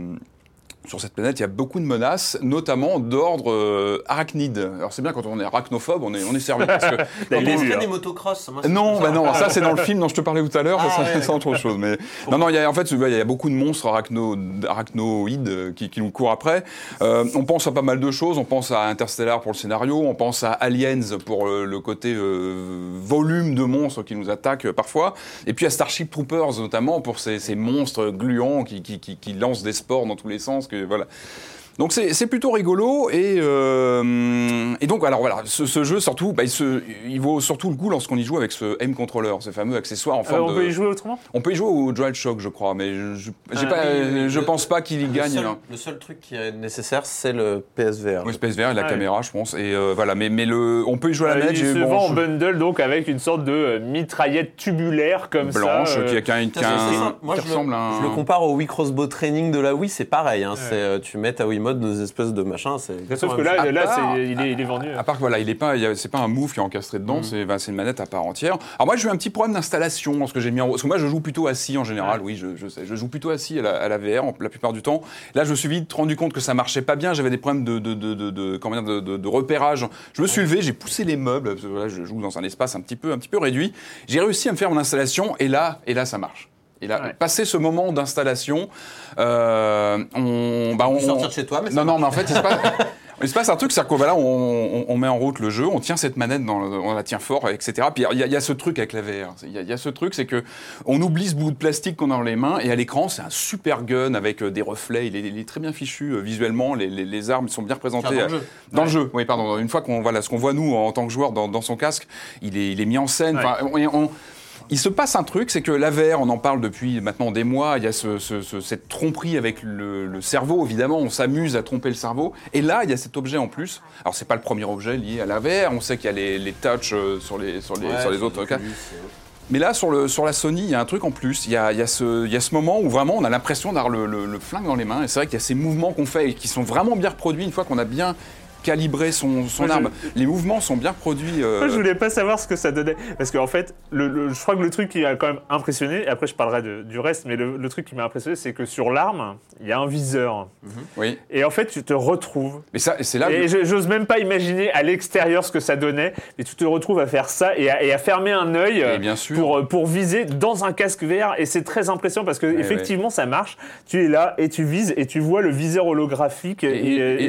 sur cette planète, il y a beaucoup de menaces, notamment d'ordre euh, arachnide. Alors c'est bien quand on est arachnophobe, on est, on est servi. Parce que Quand on fait hein. des motocross, moi, non, bah ça. non, ça c'est dans le film dont je te parlais tout à l'heure, Ah, ouais, c'est autre chose. Mais non, non, il y a en fait, il y a beaucoup de monstres arachno, arachnoïdes euh, qui, qui nous courent après. Euh, on pense à pas mal de choses. On pense à Interstellar pour le scénario, on pense à Aliens pour le côté euh, volume de monstres qui nous attaquent parfois, et puis à Starship Troopers notamment pour ces, ces monstres gluants qui, qui, qui, qui lancent des spores dans tous les sens. Que voilà. Donc c'est c'est plutôt rigolo et, euh, et donc alors voilà ce, ce jeu surtout bah, il, se, il vaut surtout le coup lorsqu'on y joue avec ce M controller ce fameux accessoire en Euh, forme on de peut y jouer autrement? On peut y jouer au DualShock je crois mais je, Ah, pas, oui, oui, je le- pense pas qu'il y Le gagne seul, là. le seul truc qui est nécessaire, c'est le PSVR. Oui, Space VR et la Ah, caméra je pense et euh, voilà mais, mais le, on peut y jouer à la Euh, manette Il se bon, vend en bundle donc avec une sorte de mitraillette tubulaire comme blanche ça. euh, qui a qu'un qui. Moi, je, ressemble le, à un je le compare au Wii Crossbow Training de la Wii, c'est pareil. Hein, c'est, tu mets ta Wiimote dans des espèces de machins. C'est Sauf que là, là part- c'est- il, est, il est vendu. À part que voilà, il est pas, il y a- c'est pas un move qui est encastré dedans, Mm. c'est, bah, c'est une manette à part entière. Alors moi, j'ai eu un petit problème d'installation parce que j'ai mis en, parce que moi, je joue plutôt assis en général. Oui, je, je sais, je joue plutôt assis à la, à la VR en- la plupart du temps. Là, je me suis vite rendu compte que ça marchait pas bien. J'avais des problèmes de, de, de, de, de- comment dire, de, de- de repérage. Je me suis levé, j'ai poussé les meubles. Parce que, voilà, je joue dans un espace un petit peu, un petit peu réduit. J'ai réussi à me faire mon installation et là, et là, ça marche. Et là, Ouais. passé ce moment d'installation, euh, on, bah, on, sortir de chez toi, mais non, non, mais en fait, il se passe- Il se passe un truc, c'est qu'on voilà, on, on- on met en route le jeu, on tient cette manette, dans le- on la tient fort, etc. Puis il y, a- il y a ce truc avec la VR. Il y, a- il y a ce truc, c'est que on oublie ce bout de plastique qu'on a dans les mains, et à l'écran, c'est un super gun avec euh, des reflets. Il est, il est très bien fichu euh, visuellement. Les, les- les armes sont bien représentées Dans le jeu. dans le jeu. Oui, pardon. Une fois qu'on voilà, ce qu'on voit nous en tant que joueur dans, dans son casque, il est, il est mis en scène. Ouais. Il se passe un truc, c'est que la VR, on en parle depuis maintenant des mois, il y a ce- ce- ce- cette tromperie avec le, le cerveau, évidemment, on s'amuse à tromper le cerveau. Et là, il y a cet objet en plus. Alors, c'est pas le premier objet lié à la VR, on sait qu'il y a les, les touchs euh, sur les, sur les, Ouais, sur les sur autres cas. Mais là, sur, le, sur la Sony, il y a un truc en plus. Il y a, il y a ce, il y a ce moment où vraiment on a l'impression d'avoir le, le- le flingue dans les mains. Et c'est vrai qu'il y a ces mouvements qu'on fait et qui sont vraiment bien reproduits une fois qu'on a bien calibré son, son je- arme. Les mouvements sont bien reproduits. euh, Moi, je voulais pas savoir ce que ça donnait. Parce qu'en fait, le, le- je crois que le truc qui a quand même impressionné, et après je parlerai de- du reste, mais le, le truc qui m'a impressionné, c'est que sur l'arme, il y a un viseur. Oui. Et en fait, tu te retrouves. Mais ça, c'est là. Et je- j'ose même pas imaginer à l'extérieur ce que ça donnait, mais tu te retrouves à faire ça et à, et à fermer un œil Et bien sûr. pour, pour viser dans un casque VR. Et c'est très impressionnant parce que effectivement ça marche. Tu es là et tu vises et tu vois le viseur holographique. Et, Et- et-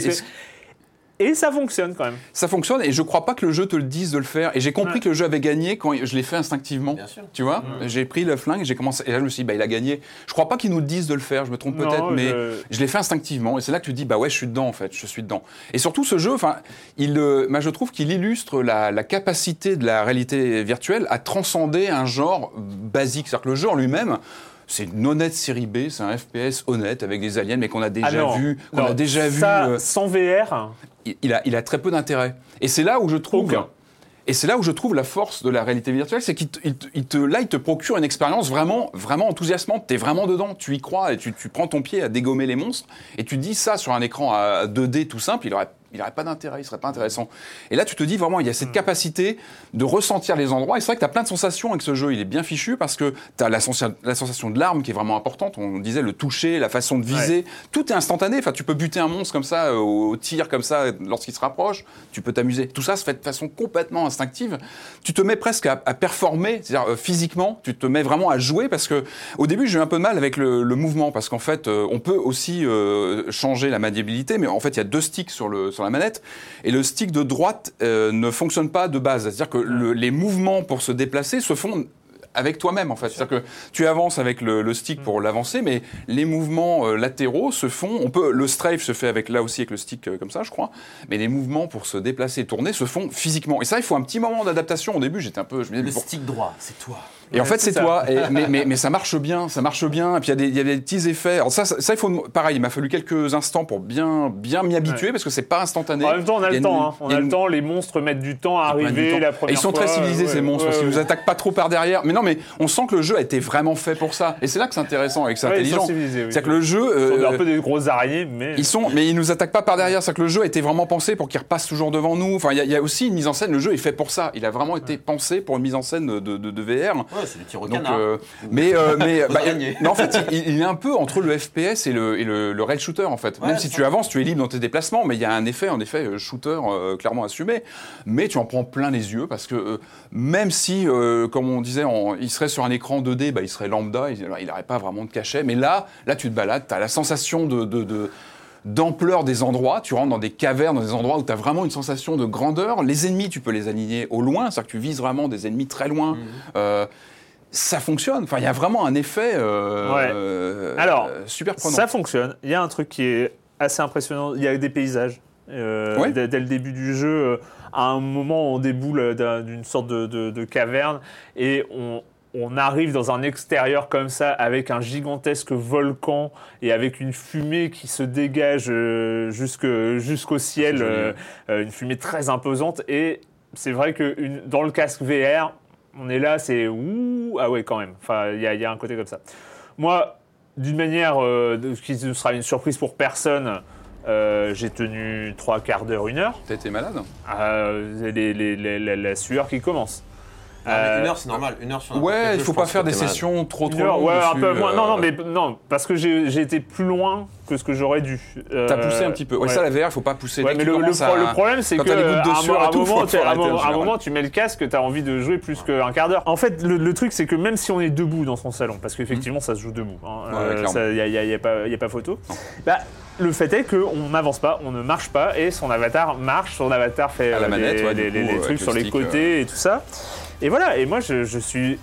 et- ça fonctionne quand même. Ça fonctionne et je crois pas que le jeu te le dise de le faire. Et j'ai compris Ouais. que le jeu avait gagné quand je l'ai fait instinctivement. Bien sûr. Tu vois J'ai pris le flingue et j'ai commencé. Et là, je me suis dit, bah, il a gagné. Je crois pas qu'il nous le dise de le faire, je me trompe peut-être, mais je- je, l'ai fait instinctivement. Et c'est là que tu dis, bah ouais, je suis dedans en fait, je suis dedans. Et surtout, ce jeu, enfin, il, euh, moi, je trouve qu'il illustre la, la capacité de la réalité virtuelle à transcender un genre basique. C'est-à-dire que le jeu en lui-même, c'est une honnête série B, c'est un FPS honnête avec des aliens, mais qu'on a déjà Ah non. vu, qu'on a déjà ça, vu. euh, sans VR. Il- a, il a très peu d'intérêt. Et c'est là où je trouve. Aucun. Et c'est là où je trouve la force de la réalité virtuelle, c'est qu'il te, il là, il te procure une expérience vraiment, vraiment enthousiasmante. T'es vraiment dedans, tu y crois et tu, tu prends ton pied à dégommer les monstres. Et tu dis ça sur un écran à 2D tout simple, il aurait, il aurait pas d'intérêt, il serait pas intéressant. Et là, tu te dis vraiment, il y a cette capacité de ressentir les endroits. Et c'est vrai que tu as plein de sensations avec ce jeu. Il est bien fichu parce que tu as la, sensa- la sensation de l'arme qui est vraiment importante. On disait le toucher, la façon de viser. Tout est instantané. Enfin, tu peux buter un monstre comme ça, euh, au, au tir comme ça, lorsqu'il se rapproche. Tu peux t'amuser. Tout ça se fait de façon complètement instinctive. Tu te mets presque à, à performer, c'est-à-dire euh, physiquement. Tu te mets vraiment à jouer parce que au début, j'ai eu un peu de mal avec le, le mouvement parce qu'en fait, euh, on peut aussi euh, changer la maniabilité, mais en fait, il y a deux sticks sur, le, sur la manette et le stick de droite euh, ne fonctionne pas de base. C'est-à-dire que le- les mouvements pour se déplacer se font avec toi-même en fait. C'est-à-dire que tu avances avec le, le stick pour l'avancer, mais les mouvements euh, latéraux se font. On peut le strafe se fait avec là aussi avec le stick euh, comme ça, je crois. Mais les mouvements pour se déplacer, tourner se font physiquement. Et ça, il faut un petit moment d'adaptation. Au début, j'étais un peu. Je me disais, Le stick droit, c'est toi. Et en fait, c'est toi. Et- mais, mais, mais ça marche bien, ça marche bien. Et puis il y, a des- il y a des petits effets. Alors ça, ça, ça, il faut. Pareil, il m'a fallu quelques instants pour bien, bien m'y habituer parce que c'est pas instantané. En même temps, on a le temps. une- hein. On a une- le temps. Les monstres mettent du temps à du arriver temps. la Et ils sont fois. très civilisés Ouais, ces monstres. Ils nous attaquent pas trop par derrière. Mais non, mais on sent que le jeu a été vraiment fait pour ça. Et c'est là que c'est intéressant et que c'est Ouais, ils sont intelligent. civilisés, oui. C'est-à-dire que le jeu. Ils sont euh, un peu des grosses araignées, mais. ils sont, mais ils nous attaquent pas par derrière. C'est-à-dire que le jeu a été vraiment pensé pour qu'ils repassent toujours devant nous. Enfin, il y, a- il y a aussi une mise en scène. Le jeu est fait pour ça. Il a vraiment été pensé pour une mise en scène de, de- de VR. Ouais, c'est au Donc, canard. euh, mais euh, mais, bah, mais en fait, il, il est un peu entre le FPS et le, et le, le rail shooter en fait. Ouais, Même si tu avances, tu es libre dans tes déplacements, mais il y a un effet, en effet, euh, shooter euh, clairement assumé. Mais tu en prends plein les yeux parce que même si, comme on disait, il serait sur un écran 2D, bah, il serait lambda, il n'aurait pas vraiment de cachet. Mais là, là, tu te balades, tu as la sensation de, de- de- d'ampleur des endroits, tu rentres dans des cavernes, dans des endroits où tu as vraiment une sensation de grandeur. Les ennemis, tu peux les aligner au loin, c'est-à-dire que tu vises vraiment des ennemis très loin. Euh, ça fonctionne. Enfin, il y a vraiment un effet euh, Ouais. euh, Alors, super prenant. Ça fonctionne. Il y a un truc qui est assez impressionnant. Il y a des paysages. Euh, dès, dès le début du jeu, à un moment, on déboule d'un- d'une sorte de, de- de caverne et on, on arrive dans un extérieur comme ça avec un gigantesque volcan et avec une fumée qui se dégage euh, jusque- jusqu'au ciel, euh, euh, une fumée très imposante. Et c'est vrai que une- dans le casque VR, on est là, c'est ouh, ah ouais, quand même. Enfin, il y, a- il y a un côté comme ça. Moi, d'une manière euh, qui ne sera une surprise pour personne, euh, j'ai tenu trois quarts d'heure, une heure. T'as été malade Euh, les- les- les- la sueur qui commence. Euh, une heure, c'est normal. Une heure sur n'importe Ouais, il faut pas faire des malade. sessions trop trop longues ouais, un peu moins. Non, non, euh, mais non, parce que j'ai été plus loin que ce que j'aurais dû. Euh, T'as poussé un petit peu. Ouais, ça, la VR, il faut pas pousser. Ouais, mais le, le commences pro- à- le problème, c'est quand que t'as des gouttes de à un, sueur à un moment, à un moment- à un général. moment, tu mets le casque, tu as envie de jouer plus qu'un quart d'heure. En fait, le, le truc, c'est que même si on est debout dans son salon, parce qu'effectivement, ça se joue debout, Mmh. Ouais, clairement. il n'y a, pas photo, bah, le fait est qu'on n'avance pas, on ne marche pas, et son avatar marche, son avatar fait À la euh, manette, les, ouais, du les- coup, les- les avec trucs le sur les côtés et tout ça. Et voilà, et moi je, je suis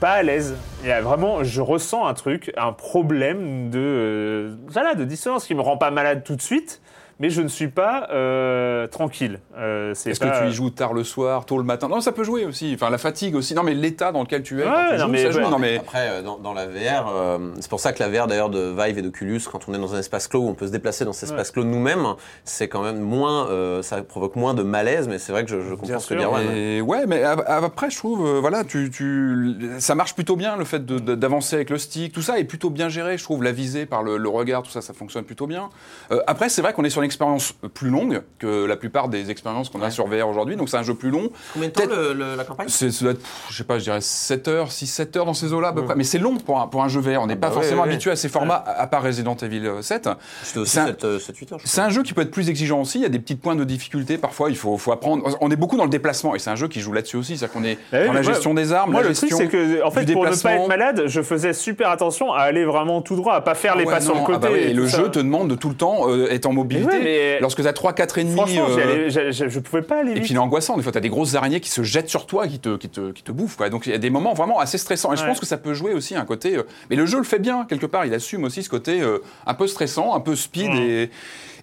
pas à l'aise. Il y vraiment, je ressens un truc, un problème de, euh, voilà, de dissonance qui me rend pas malade tout de suite, mais je ne suis pas euh, tranquille. Euh, Est-ce pas- que tu y joues tard le soir, tôt le matin? Non, ça peut jouer aussi. Enfin, la fatigue aussi. Non, mais l'état dans lequel tu es. Ouais, quand tu non, joues, mais- ça joue. ouais. Non, mais Après, euh, dans, dans la VR, euh, c'est pour ça que la VR d'ailleurs de Vive et d'Oculus, quand on est dans un espace clos où on peut se déplacer dans cet espace clos nous-mêmes, c'est quand même moins, euh, ça provoque moins de malaise, mais c'est vrai que je, je comprends ce que Erwan. Et ouais, mais ap- après, je trouve, euh, voilà, tu, tu, ça marche plutôt bien le fait d'avancer avec le stick, tout ça est plutôt bien géré. Je trouve la visée par le, le regard, tout ça, ça fonctionne plutôt bien. Euh, après, c'est vrai qu'on est sur une expérience plus longue que la plupart des expériences qu'on a sur VR aujourd'hui, donc c'est un jeu plus long. Combien de temps Peut-être- le- le- la campagne? C'est, ça doit être, pff, je sais pas, je dirais 7 heures, 6-7 heures dans ces eaux-là à peu près. Mais c'est long pour un, pour un jeu VR. On n'est pas bah ouais, forcément ouais, habitué à ces formats, à, à part Resident Evil 7. C'était aussi C'est un- 7, euh, 7-8 heures. je C'est un jeu qui peut être plus exigeant aussi. Il y a des petits points de difficulté. Parfois, il faut, faut apprendre. On est beaucoup dans le déplacement et c'est un jeu qui joue là-dessus aussi. C'est-à-dire qu'on est oui, dans la gestion des armes, Moi, la le truc, gestion c'est que, en fait, du pour ne pas déplacement. être malade, je faisais super attention à aller vraiment tout droit, à pas faire les Ouais, pas sur le côté. ah bah et le jeu te demande de tout le temps euh, être en mobilité. Mais Lorsque tu as 3 4 ennemis Franchement, euh, allais- je pouvais pas aller et puis il est angoissant, des fois tu as des grosses araignées qui se jettent sur toi, qui te, qui te, qui te bouffent. Quoi. Donc il y a des moments vraiment assez stressants. Et je pense que ça peut jouer aussi un côté... euh, mais le jeu le fait bien, quelque part, il assume aussi ce côté euh, un peu stressant, un peu speed. Et,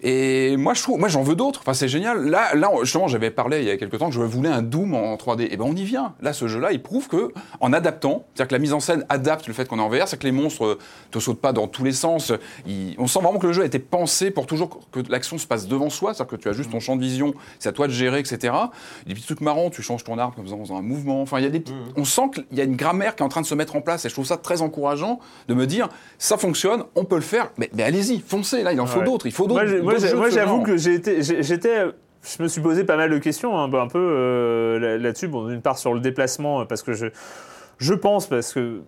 et moi je trouve, moi j'en veux d'autres, enfin c'est génial. Là, là justement j'avais parlé il y a quelques temps que je voulais un Doom en 3D. Et ben on y vient. Là ce jeu-là il prouve que en adaptant, c'est-à-dire que la mise en scène adapte le fait qu'on est en VR, c'est que les monstres euh, te sautent pas dans tous les sens. Ils- on sent vraiment que le jeu a été pensé pour toujours que l'action se passe devant soi, c'est-à-dire que tu as juste ton champ de vision, c'est à toi de gérer, etc. Des petits trucs marrants, tu changes ton arme comme ça en faisant un mouvement. Enfin, il y a des petits- on sent qu'il y a une grammaire qui est en train de se mettre en place et je trouve ça très encourageant de me dire ça fonctionne, on peut le faire, mais, mais allez-y, foncez, là il en faut Ouais. d'autres, il faut d'autres. Moi, j'avoue que j'étais, je me suis posé pas mal de questions, hein, un peu euh, là- là-dessus. Bon, d'une part sur le déplacement, parce que je, je pense, parce que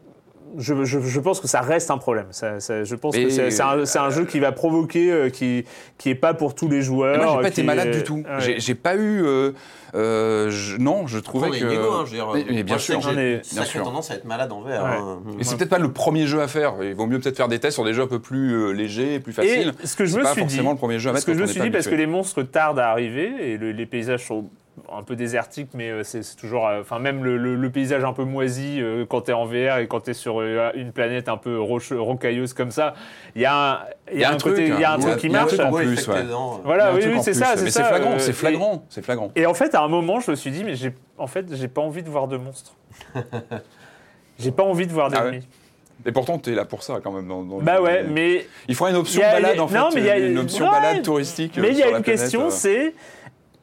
je, je- je pense que ça reste un problème. Ça, ça- je pense que c'est c'est un, c'est un jeu qui va provoquer, euh, qui, qui est pas pour tous les joueurs. Et moi, j'ai pas qui été malade est- du tout. Ouais. J'ai- J'ai pas eu. euh, euh, je- non, je trouvais on est que. inégaux, hein, je veux dire. Mais- mais bien sûr. j'ai tendance à être malade en VR. Ouais. hein. Et c'est peut-être pas le premier jeu à faire. Il vaut mieux peut-être faire des tests sur des jeux un peu plus euh, légers, plus faciles. Et ce que je C'est me pas suis dit, forcément le premier jeu à ce mettre que je me suis dit, parce que les monstres tardent à arriver et le- les paysages sont un peu désertiques, mais euh, c'est toujours, euh, enfin même le, le- le paysage un peu moisi euh, quand t'es en VR et quand t'es sur euh, une planète un peu roche- rocailleuse comme ça, il y a un, il y a un truc, côté, il y a un hein. truc Il qui y a un marche. truc en plus, ouais. euh. Voilà, un oui, oui, c'est ça, Mais c'est flagrant, euh, c'est flagrant, c'est flagrant. Et en fait, à un moment, je me suis dit, mais j'ai, en fait, j'ai pas envie de voir de monstres. j'ai pas envie de voir Ah d'ennemis. Et pourtant, t'es là pour ça quand même. Dans, dans le Bah ouais, mais Il faudrait une option a- balade a- en fait. non, mais il y a- une option ouais, balade touristique. Mais euh, il y a sur une planète, question, euh. c'est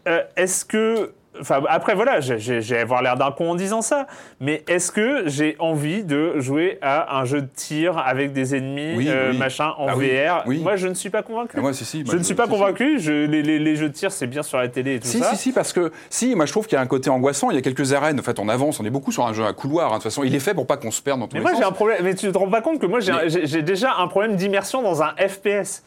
euh, est-ce que. Enfin, après, voilà, j'ai- avoir l'air d'un con en disant ça, mais est-ce que j'ai envie de jouer à un jeu de tir avec des ennemis, Oui, euh, oui. machin, en Ah VR oui. Moi, je ne suis pas convaincu. Ah, moi, si, si. moi, je ne suis pas si, convaincu. Je, les, les- les jeux de tir, c'est bien sur la télé et tout ça. si, si, parce que, si, moi je trouve qu'il y a un côté angoissant, il y a quelques arènes, en fait on avance, on est beaucoup sur un jeu à couloir, hein. de toute façon il est fait pour pas qu'on se perde dans tous Mais les moi, j'ai un problème. Mais tu te rends pas compte que moi, j'ai Mais- j'ai- j'ai déjà un problème d'immersion dans un FPS.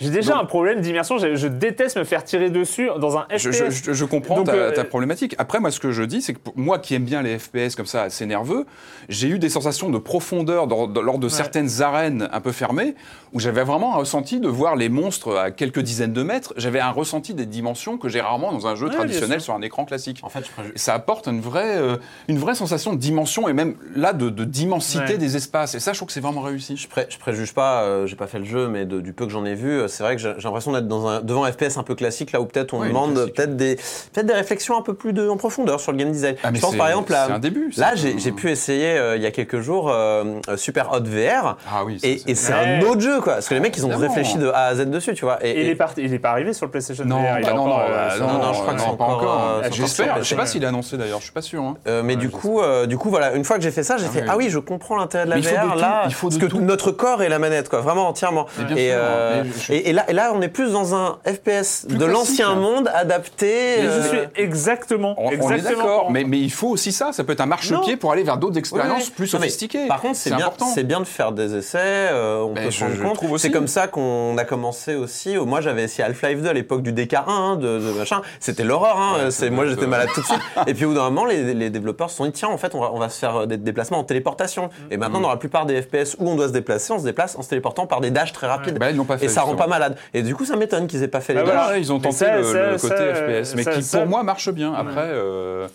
J'ai déjà Donc- un problème d'immersion. Je, je déteste me faire tirer dessus dans un FPS. Je, je- je- je comprends Donc, ta, euh, ta problématique. Après, moi, ce que je dis, c'est que pour moi qui aime bien les FPS comme ça, assez nerveux, j'ai eu des sensations de profondeur dans- dans- lors de certaines arènes un peu fermées, où j'avais vraiment un ressenti de voir les monstres à quelques dizaines de mètres. J'avais un ressenti des dimensions que j'ai rarement dans un jeu Ouais, traditionnel sur un écran classique. En fait, je ça apporte une vraie, euh, une vraie sensation de dimension et même là de, de d'immensité Ouais. des espaces. Et ça, je trouve que c'est vraiment réussi. Je, pré- je préjuge pas, euh, j'ai pas fait le jeu, mais de- du peu que j'en ai vu, euh, c'est vrai que j'ai l'impression d'être dans un, devant un FPS un peu classique, là où peut-être on Oui, demande peut-être des, peut des réflexions un peu plus de, en profondeur sur le game design. Ah, mais je pense c'est- par exemple à, un début, ça. Là, j'ai pu essayer euh, il y a quelques jours euh, euh, Super Hot VR. Ah oui, ça, Et, c'est- et c'est Ouais. un autre jeu, quoi. Parce que les mecs, ils ont réfléchi de A à Z dessus, tu vois. Et, Et il et- est, parti, il est pas arrivé sur le PlayStation Non, VR. il bah est non, encore, non, euh, bah non, non, je crois que c'est pas encore, encore J'espère. Je sais pas s'il a annoncé d'ailleurs. Je suis pas sûr. hein. Mais du coup, du coup, voilà, une fois que j'ai fait ça, j'ai Ah fait ah oui, je comprends l'intérêt de la VR là, il faut parce que tout. notre corps est la manette, quoi, vraiment entièrement. Et, je- et, et là, et là, on est plus dans un FPS Plus de l'ancien monde adapté. Je euh, suis exactement, On, on est d'accord, mais, mais il faut aussi ça. Ça peut être un marchepied pour aller vers d'autres expériences plus sophistiquées. Par contre, c'est bien, important. c'est bien de faire des essais. euh, on Mais peut je- se rendre compte. C'est comme ça qu'on a commencé aussi. Moi, j'avais essayé Half-Life 2 à l'époque du DK1, hein, de, de machin. C'était l'horreur. Hein. Ouais, c'est ça moi, j'étais malade tout de suite. Et puis au bout d'un moment, les, les développeurs se sont dit tiens, en fait, on va, on va se faire des déplacements en téléportation. Et Mm. maintenant, dans la plupart des FPS où on doit se déplacer, on se déplace en se téléportant par des dashs très rapides. Bah, ils l'ont pas fait, Et ça rend pas malade. Et du coup, ça m'étonne qu'ils aient pas fait les Bah deux. voilà. Ils ont tenté ça, le, ça, le côté ça, FPS, mais qui pour moi marche bien. Après, euh,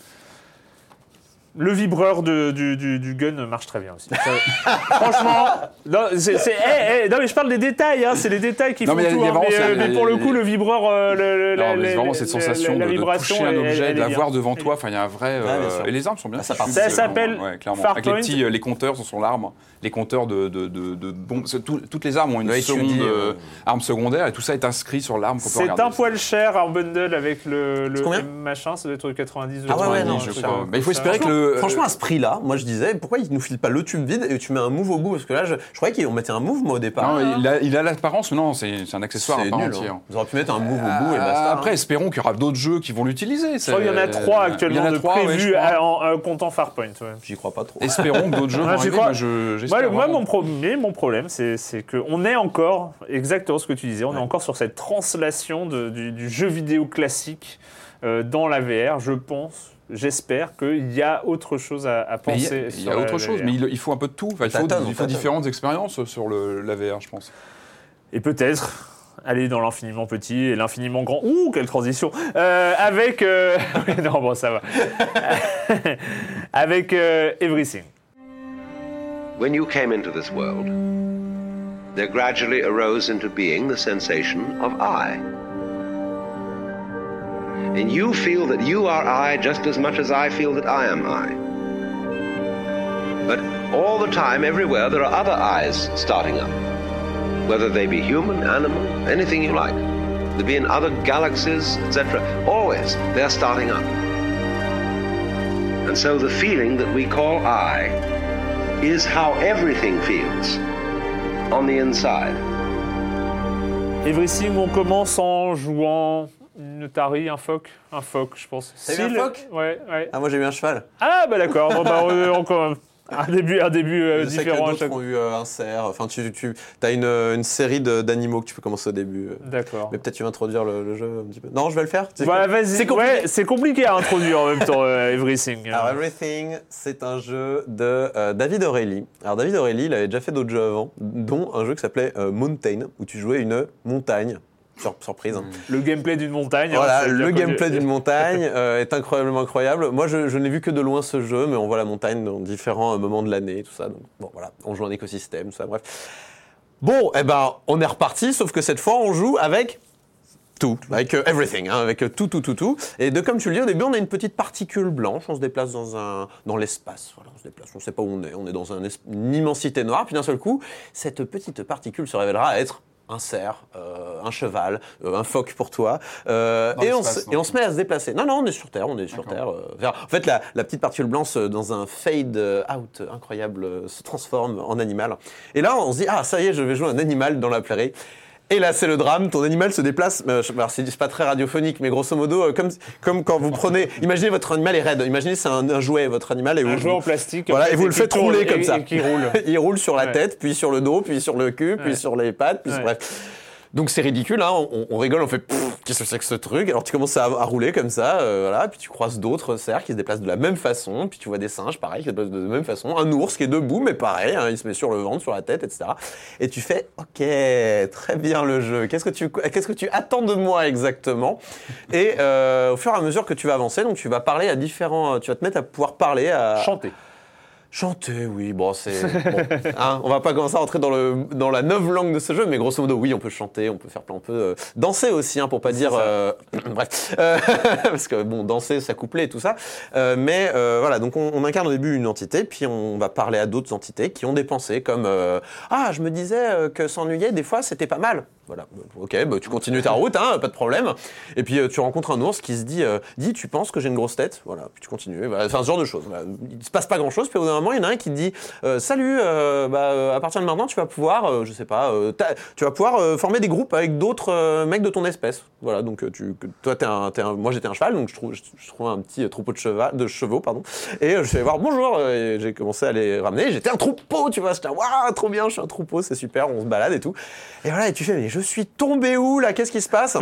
Le vibreur de- du, du- du gun marche très bien aussi. Ça- Franchement, non, c'est, c'est- eh, eh, non, mais je parle des détails, hein, c'est les détails qui Non, font mais tout. il y a hein, vraiment mais, ça, euh, mais pour le coup, le vibreur, euh, le, le- non, la, mais la- vraiment cette la- sensation la, de, de vibration, toucher un objet, de la est bien. voir devant toi. Enfin, il y a un vrai. Ouais, euh, et les armes sont bien. Ah, ça Ça Ça s'appelle ouais, clairement. Avec les petits, euh, les compteurs sur l'arme, les compteurs de, de, de, de bombes. Tout- toutes les armes ont une Le seconde euh, arme secondaire et tout ça est inscrit sur l'arme qu'on peut C'est un poil cher en bundle avec le, machin, ça doit être 90 Ah ouais, ouais, 90, non, je crois. Mais il faut espérer que franchement, à ce prix-là, moi je disais, pourquoi ils nous filent pas le tube vide et tu mets un move au bout Parce que là, je, je croyais qu'ils mettaient un move, moi, au départ. Non, il a, il l'apparence, mais non, c'est c'est un accessoire à C'est part nul. entière. hein. Ils auraient pu mettre un move au bout et Euh, basta. Après, hein. espérons qu'il y aura d'autres jeux qui vont l'utiliser. Je crois qu'il y en a trois actuellement de prévus à- en, en comptant Farpoint. ouais. J'y crois pas trop. Espérons que d'autres jeux vont arriver. crois. Moi, mon, pro- mais mon problème, c'est qu'on est encore, exactement ce que tu disais, on est encore sur cette translation de- du, du jeu vidéo classique euh, dans la VR. Je pense, j'espère qu'il y a autre chose à, à Mais il y a- penser. il y a, autre chose, VR. mais il, il faut un peu de tout. Enfin, il faut, il différentes expériences sur le, la VR, je pense. Et peut-être aller dans l'infiniment petit et l'infiniment grand. Ouh, quelle transition Euh, Avec... euh, non, bon, ça va. avec euh, Everything. When you came into this world, there gradually arose into being the sensation of I. And you feel that you are I just as much as I feel that I am I. But all the time, everywhere, there are other eyes starting up. Whether they be human, animal, anything you like. They be in other galaxies, etc. Always, they're starting up. And so the feeling that we call I is how everything feels on the inside. Everything, on commence en jouant une Atari, un phoque, un phoque, je pense. T'as eu un Si, le- phoque Ouais, ouais. Ah, moi j'ai eu un cheval. Ah bah d'accord, bon, bah, on- encore un début, un début euh, Je sais que différent chaque ont eu euh, un cerf. Enfin, tu, tu as une, euh, une série de- d'animaux que tu peux commencer au début. euh. D'accord. Mais peut-être tu vas introduire le, le jeu un petit peu. Non, je vais le faire. C'est Bah. C'est compliqué. Ouais, c'est compliqué à introduire en même temps, euh, Everything. Alors, Everything, c'est un jeu de euh, David O'Reilly. Alors, David O'Reilly, il avait déjà fait d'autres jeux avant, dont un jeu qui s'appelait euh, Mountain, où tu jouais une montagne. Sur- surprise. hein. Le gameplay d'une montagne. hein, Voilà, le gameplay d'une montagne euh, est incroyablement incroyable. Moi, je, je n'ai vu que de loin ce jeu, mais on voit la montagne dans différents euh, moments de l'année, tout ça. Donc, bon, voilà, on joue un écosystème, tout ça, bref. Bon, eh ben, on est reparti, sauf que cette fois, on joue avec tout, avec euh, everything, hein, avec tout, tout, tout, tout. Et de comme tu le dis, au début, on a une petite particule blanche, on se déplace dans un, dans l'espace. Voilà, on se déplace, on ne sait pas où on est, on est dans un une immensité noire. Puis d'un seul coup, cette petite particule se révélera être un cerf, euh, un cheval, euh, un phoque pour toi, euh, et, on se, non et on se met à se déplacer. Non, non, on est sur Terre, on est sur Terre. En fait, la, la petite particule blanche, dans un fade out incroyable, se transforme en animal. Et là, on se dit, ah, ça y est, je vais jouer un animal dans la prairie. Et là, c'est le drame. Ton animal se déplace. euh, alors, c'est pas très radiophonique, mais grosso modo, euh, comme, comme quand vous prenez. Imaginez votre animal est raide. Imaginez c'est un, un jouet, votre animal. Et Un vous, jouet en plastique. Voilà, en fait, et vous le faites rouler et- comme ça. Et qui roule. Il roule sur la Ouais. tête, puis sur le dos, puis sur le cul, puis Ouais. sur les pattes, puis Ouais. bref. Donc c'est ridicule, hein, on, rigole, on fait qu'est-ce que c'est que ce truc? Alors tu commences à, à rouler comme ça, euh, voilà, puis tu croises d'autres cerfs qui se déplacent de la même façon, puis tu vois des singes pareil qui se déplacent de la même façon, un ours qui est debout mais pareil, hein, il se met sur le ventre, sur la tête, etc. Et tu fais ok, très bien le jeu. Qu'est-ce que tu qu'est-ce que tu attends de moi exactement? Et euh, au fur et à mesure que tu vas avancer, donc tu vas parler à différents, tu vas te mettre à pouvoir parler à Chanter. Chanter, oui, bon, c'est. Bon, hein, on va pas commencer à rentrer dans, le, dans la neuve langue de ce jeu, mais grosso modo, oui, on peut chanter, on peut faire plein, on peut euh, danser aussi, hein, pour pas dire. euh, bref. Euh, parce que, bon, danser, s'accoupler et tout ça. Mais voilà, donc on, on incarne au début une entité, puis on va parler à d'autres entités qui ont des pensées comme Ah, je me disais que s'ennuyer, des fois, c'était pas mal. Voilà, ok, bah, tu continues ta route, hein, pas de problème. Et puis tu rencontres un ours qui se dit, dis, tu penses que j'ai une grosse tête? Voilà, puis tu continues. Voilà, enfin, ce genre de choses. Voilà. Il se passe pas grand chose, puis au il y en a un qui te dit, euh, salut, euh, bah, euh, à partir de maintenant, tu vas pouvoir, je sais pas, tu vas pouvoir former des groupes avec d'autres mecs de ton espèce. Voilà, donc tu, toi, t'es un, un- moi j'étais un cheval, donc je trouve, je, trouve un petit troupeau de, cheval, de chevaux, pardon. Et je allé voir, bonjour, et j'ai commencé à les ramener. J'étais un troupeau, tu vois, j'étais, waouh, trop bien, je suis un troupeau, c'est super, on se balade et tout. Et voilà, et tu fais, mais je suis tombé où là? Qu'est-ce qui se passe?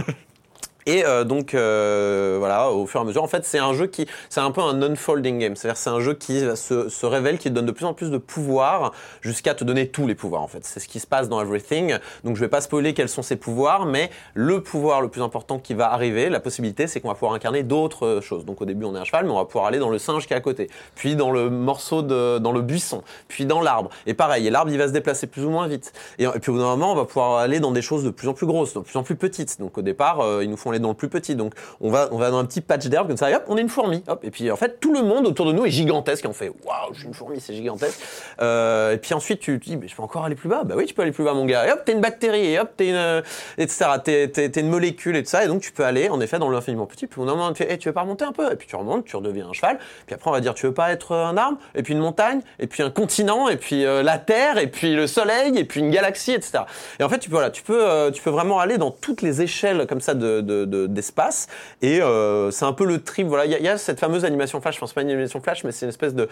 Et euh, donc euh, voilà, au fur et à mesure, en fait, c'est un jeu qui, c'est un peu un unfolding game. C'est-à-dire, c'est un jeu qui se, se révèle, qui te donne de plus en plus de pouvoirs, jusqu'à te donner tous les pouvoirs. En fait, c'est ce qui se passe dans Everything. Donc, je vais pas spoiler quels sont ces pouvoirs, mais le pouvoir le plus important qui va arriver, la possibilité, c'est qu'on va pouvoir incarner d'autres choses. Donc, au début, on est un cheval, mais on va pouvoir aller dans le singe qui est à côté, puis dans le morceau de, dans le buisson, puis dans l'arbre. Et pareil, et l'arbre, il va se déplacer plus ou moins vite. Et, et puis, au bout d'un moment, on va pouvoir aller dans des choses de plus en plus grosses, de plus en plus petites. Donc, au départ, euh, ils nous font aller dans le plus petit. Donc, on va, on va dans un petit patch d'herbe comme ça, et hop, on est une fourmi. Hop. Et puis, en fait, tout le monde autour de nous est gigantesque. On fait, waouh, je suis une fourmi, c'est gigantesque. Euh, et puis ensuite, tu te dis, mais je peux encore aller plus bas? Bah oui, tu peux aller plus bas, mon gars. Et hop, t'es une bactérie. Et hop, t'es une, euh, etc. T'es, t'es, une molécule et tout ça. Et donc, tu peux aller, en effet, dans l'infiniment petit. Puis, au moment, tu fais, hey, tu veux pas remonter un peu? Et puis, tu remontes, tu redeviens un cheval. Puis après, on va dire, tu veux pas être un arbre? Et puis, une montagne? Et puis, un continent? Et puis, euh, la Terre? Et puis, le soleil? Et puis, une galaxie, etc. Et en fait, tu peux, voilà, tu peux, euh, tu peux vraiment aller dans toutes les échelles comme ça de, de- d'espace. Et euh, c'est un peu le trip. Voilà, il y, a- il y a cette fameuse animation flash. Enfin, c'est pas une animation flash, mais c'est une espèce de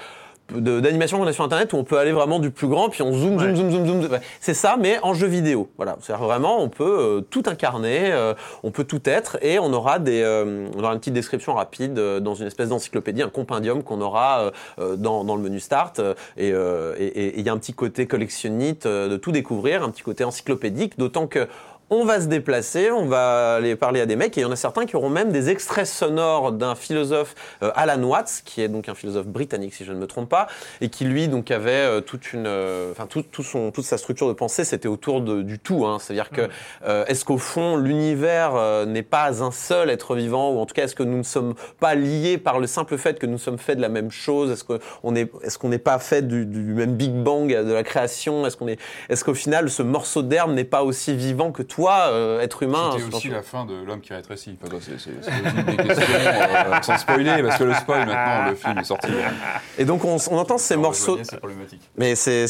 d'animation qu'on a sur internet où on peut aller vraiment du plus grand puis on zoom zoom zoom zoom zoom Ouais. c'est ça mais en jeu vidéo voilà c'est vraiment on peut euh, tout incarner euh, on peut tout être et on aura des on aura une petite description rapide dans une espèce d'encyclopédie un compendium qu'on aura dans, dans le menu start et euh, et- et- et il y a un petit côté collectionnite de tout découvrir un petit côté encyclopédique d'autant que on va se déplacer, on va aller parler à des mecs, et il y en a certains qui auront même des extraits sonores d'un philosophe, euh, Alan Watts, qui est donc un philosophe britannique, si je ne me trompe pas, et qui lui donc avait euh, toute une, euh, enfin tout, tout son, toute sa structure de pensée, c'était autour de- du tout. Hein. C'est-à-dire que euh, est-ce qu'au fond l'univers euh, n'est pas un seul être vivant, ou en tout cas est-ce que nous ne sommes pas liés par le simple fait que nous sommes faits de la même chose? Est-ce qu'on est, est-ce qu'on n'est pas fait du, du même Big Bang de la création? Est-ce qu'on est, est-ce qu'au final ce morceau d'herbe n'est pas aussi vivant que toi, euh, être humain C'était aussi la fin de l'homme qui rétrécit. Enfin, c'est aussi des questions euh, sans spoiler, parce que le spoil maintenant, le film est sorti. Et donc on, on entend ces morceaux. C'est problématique. Mais c'est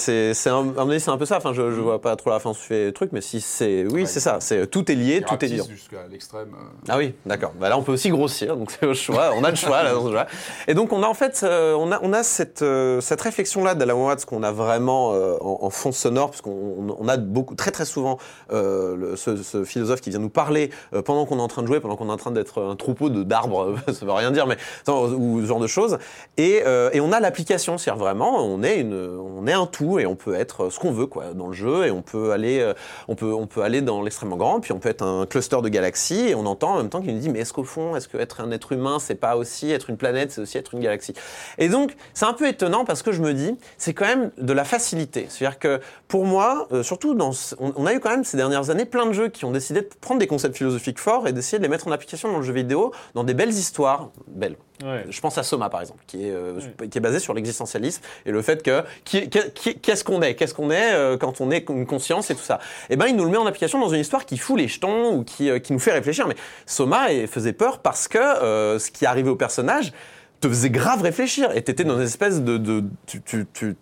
un, peu ça. Enfin je, je vois pas trop la fin sur les trucs, mais si c'est oui Ouais. c'est ça. C'est tout est lié, tout est lié. jusqu'à l'extrême. euh, Ah oui, d'accord. Bah là, on peut aussi grossir, donc c'est au choix. On a le choix là. Et donc on a en fait, on a on a cette cette réflexion là d'Alan Watts qu'on a vraiment en, en fond sonore, parce qu'on on- on a beaucoup très très souvent euh, le- ce, philosophe qui vient nous parler euh, pendant qu'on est en train de jouer, pendant qu'on est en train d'être un troupeau de d'arbres, ça veut rien dire, mais ou ce genre de choses. Et euh, et on a l'application, c'est-à-dire vraiment, on est une on est un tout et on peut être ce qu'on veut quoi dans le jeu et on peut aller euh, on peut on peut aller dans l'extrêmement grand, puis on peut être un cluster de galaxies et on entend en même temps qu'il nous dit mais est-ce qu'au fond est-ce que être un être humain c'est pas aussi être une planète, c'est aussi être une galaxie? Et donc c'est un peu étonnant parce que je me dis c'est quand même de la facilité, c'est-à-dire que pour moi surtout dans on, on a eu quand même ces dernières années plein de jeux qui ont décidé de prendre des concepts philosophiques forts et d'essayer de les mettre en application dans le jeu vidéo dans des belles histoires belles. Ouais. Je pense à Soma par exemple, qui est, euh, qui est basé sur l'existentialisme et le fait que qu'est-ce qu'on est, qu'est-ce qu'on est euh, quand on est une conscience et tout ça? Et ben il nous le met en application dans une histoire qui fout les jetons ou qui, euh, qui nous fait réfléchir. Mais Soma eh, faisait peur parce que ce qui arrivait au personnage te faisait grave réfléchir et t'étais dans une espèce de, de tu, tu, tu,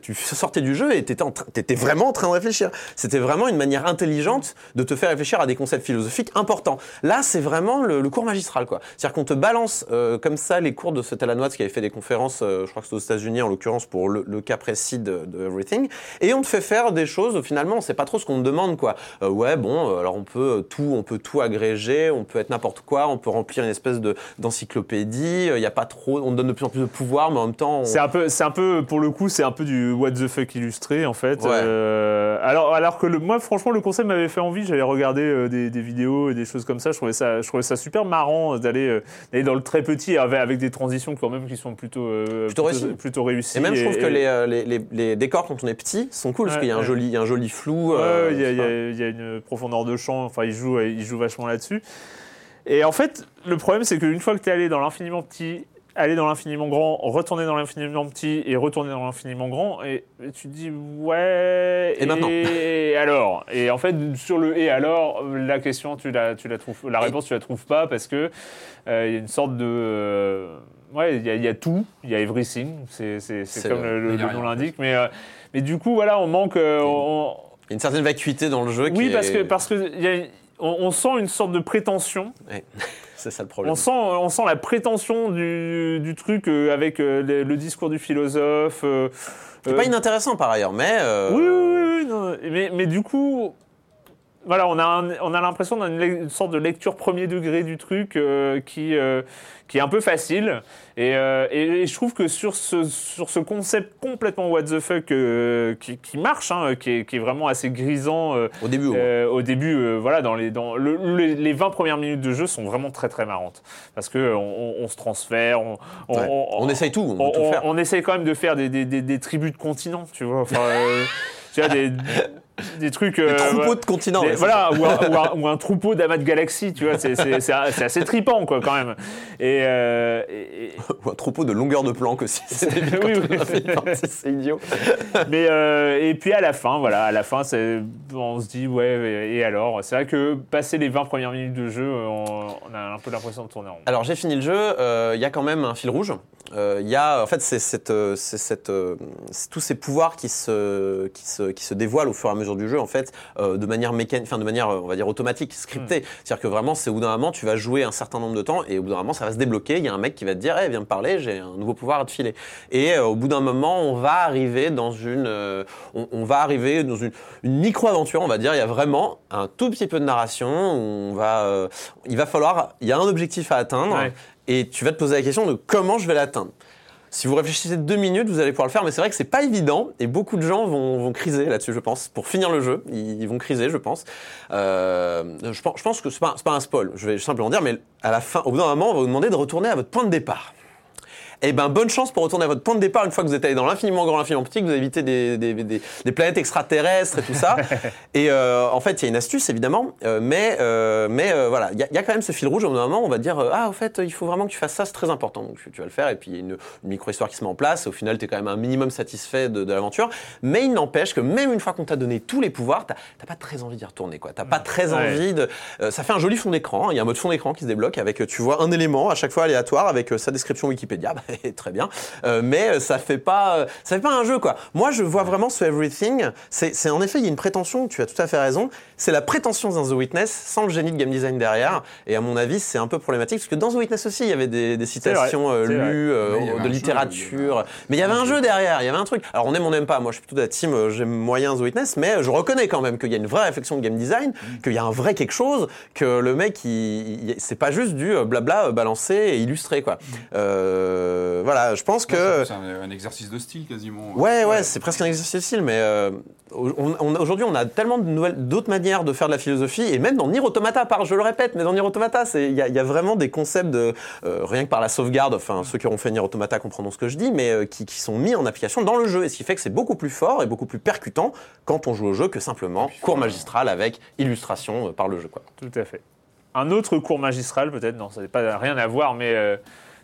tu, sortais du jeu et t'étais en t'étais vraiment en train de réfléchir. C'était vraiment une manière intelligente de te faire réfléchir à des concepts philosophiques importants. Là, c'est vraiment le, le cours magistral, quoi. C'est-à-dire qu'on te balance euh, comme ça les cours de ce Alan Watts qui avait fait des conférences, euh, je crois que c'était aux États-Unis en l'occurrence pour le, le cas précis de, de Everything, et on te fait faire des choses. Finalement, on sait pas trop ce qu'on te demande, quoi. Euh, ouais, bon, euh, alors on peut euh, tout, on peut tout agréger, on peut être n'importe quoi, on peut remplir une espèce de d'encyclopédie. Il y a pas trop, on te donne de plus en plus de pouvoir, mais en même temps, on- C'est un peu, c'est un peu, pour le coup, c'est un peu du what the fuck illustré en fait. Ouais. Euh, alors, alors que le, moi, franchement, le concept m'avait fait envie. J'avais regardé euh, des, des vidéos et des choses comme ça. Je trouvais ça, je trouvais ça super marrant euh, d'aller, euh, dans le très petit avec, avec des transitions quand même qui sont plutôt, Plutôt réussies. plutôt réussies. Et même, je trouve que les, les, les, les décors, quand on est petit, sont cool, parce Ouais, qu'il y a un joli, il y a un joli flou. Y, y il y a une profondeur de champ. Enfin, il joue, il joue vachement là-dessus. Et en fait, le problème, c'est qu'une fois que tu es allé dans l'infiniment petit, aller dans l'infiniment grand, retourner dans l'infiniment petit et retourner dans l'infiniment grand, et, et tu te dis ouais. Et maintenant Et alors? Et en fait, sur le et alors, la question, tu la, tu la trouves, la réponse, tu la trouves pas parce que euh, il y a une sorte de euh, Ouais, il y, a- il y a tout, il y a everything, c'est comme le- nom l'indique, mais, euh, mais du coup, voilà, on manque. on- Il y a une certaine vacuité dans le jeu qui oui, est- parce que parce que il y a- on, on sent une sorte de prétention. Ouais. C'est ça le problème. On sent on sent la prétention du, du truc euh, avec euh, le, le discours du philosophe. euh, C'est pas inintéressant par ailleurs, mais. oui, oui, oui, oui, non, mais mais du coup. Voilà, on a, un- on a l'impression d'une sorte de lecture premier degré du truc euh, qui, euh, qui est un peu facile. Et, euh, et- et je trouve que sur ce, sur ce concept complètement what the fuck qui, qui marche, hein, qui, est, qui est vraiment assez grisant Au début, euh, au début, voilà, dans les, dans le- les, les 20 premières minutes de jeu sont vraiment très très marrantes. Parce qu'on on, on se transfère, on, on, Ouais. On essaye tout, on veut tout faire. on essaye quand même de faire des, des, des, des tribus de continents, tu vois. Enfin, tu vois, des, des trucs. Des euh, troupeaux de continents. Des- ouais, c'est voilà, ou un, ou un- ou un troupeau d'amas de galaxies, tu vois, c'est assez tripant, quoi, quand même. Et, euh, et- et- Ou un troupeau de longueur de plan que si c'est débile Oui, oui. c'est idiot. mais euh, et puis à la fin, voilà, à la fin, on se dit ouais, et alors? C'est vrai que passer les 20 premières minutes de jeu, on, on a un peu l'impression de tourner en rond. Alors j'ai fini le jeu, il y a quand même un fil rouge. Il y a, en fait, c'est cette, c'est cette, tous ces pouvoirs qui se, qui, se, qui se dévoilent au fur et à mesure du jeu, en fait, euh, de manière mécanique, enfin de manière, euh, on va dire automatique, scriptée. Hmm. C'est-à-dire que vraiment, c'est au bout d'un moment, tu vas jouer un certain nombre de temps, et au bout d'un moment, ça va se débloquer. Il y a un mec qui va te dire, hey, viens me parler, j'ai un nouveau pouvoir à te filer. Et euh, au bout d'un moment, on va arriver dans une, euh, on, on va arriver dans une, une micro-aventure, on va dire. Il y a vraiment un tout petit peu de narration. Où on va, il va falloir, il y a un objectif à atteindre Ouais. et tu vas te poser la question de comment je vais l'atteindre. Si vous réfléchissez deux minutes, vous allez pouvoir le faire, mais c'est vrai que c'est pas évident et beaucoup de gens vont, vont criser là-dessus, je pense. Pour finir le jeu, ils, vont criser, je pense. Euh, je, pense je pense que c'est pas, pas un spoil, je vais simplement dire, mais à la fin, au bout d'un moment, on va vous demander de retourner à votre point de départ. Eh ben, bonne chance pour retourner à votre point de départ une fois que vous êtes allé dans l'infiniment grand, l'infiniment petit, que vous avez évité des, des, des- des planètes extraterrestres et tout ça. et euh, en fait, il y a une astuce évidemment, euh, mais, euh, mais euh, voilà, il y, y a quand même ce fil rouge. Au moment, on va dire euh, ah, au fait, il faut vraiment que tu fasses ça, c'est très important. Donc tu, vas le faire, et puis il y a une, une micro-histoire qui se met en place. Au final, tu es quand même un minimum satisfait de, de l'aventure. Mais il n'empêche que même une fois qu'on t'a donné tous les pouvoirs, t'as t'as pas très envie d'y retourner, quoi. T'as pas très Ouais. envie de. euh, ça fait un joli fond d'écran. hein. Il y a un mode fond d'écran qui se débloque avec, tu vois, un élément à chaque fois aléatoire avec sa description Wikipédia. Bah, très bien. Euh, mais ça fait pas, euh, ça fait pas un jeu, quoi. Moi, je vois vraiment ce Everything. C'est c'est- en effet, il y a une prétention. Tu as tout à fait raison. C'est la prétention dans The Witness sans le génie de game design derrière. Et à mon avis, c'est un peu problématique parce que dans The Witness aussi, il y avait des, des citations vrai, euh, lues euh, de jeu, littérature. Mais il y avait un jeu derrière. Il y avait un truc. Alors on aime, on n'aime pas. Moi, je suis plutôt de la team. euh, J'aime moyen The Witness, mais je reconnais quand même qu'il y a une vraie réflexion de game design, qu'il y a un vrai quelque chose, que le mec, il, il- c'est pas juste du blabla balancé et illustré, quoi. Euh, voilà, je pense que. C'est un, un exercice de style quasiment. Ouais, ouais, c'est presque un exercice de style, mais euh, on- on- aujourd'hui, on a tellement d'autres manières de faire de la philosophie, et même dans Nier Automata, par, je le répète, mais dans Nier Automata, il y, a- il y a vraiment des concepts de, euh, rien que par la sauvegarde, enfin, ceux qui auront fait Nier Automata comprendront ce que je dis, mais euh, qui, qui sont mis en application dans le jeu, et ce qui fait que c'est beaucoup plus fort et beaucoup plus percutant quand on joue au jeu que simplement cours magistral avec illustration euh, par le jeu, quoi. Tout à fait. Un autre cours magistral, peut-être, non, ça n'a pas rien à voir, mais euh,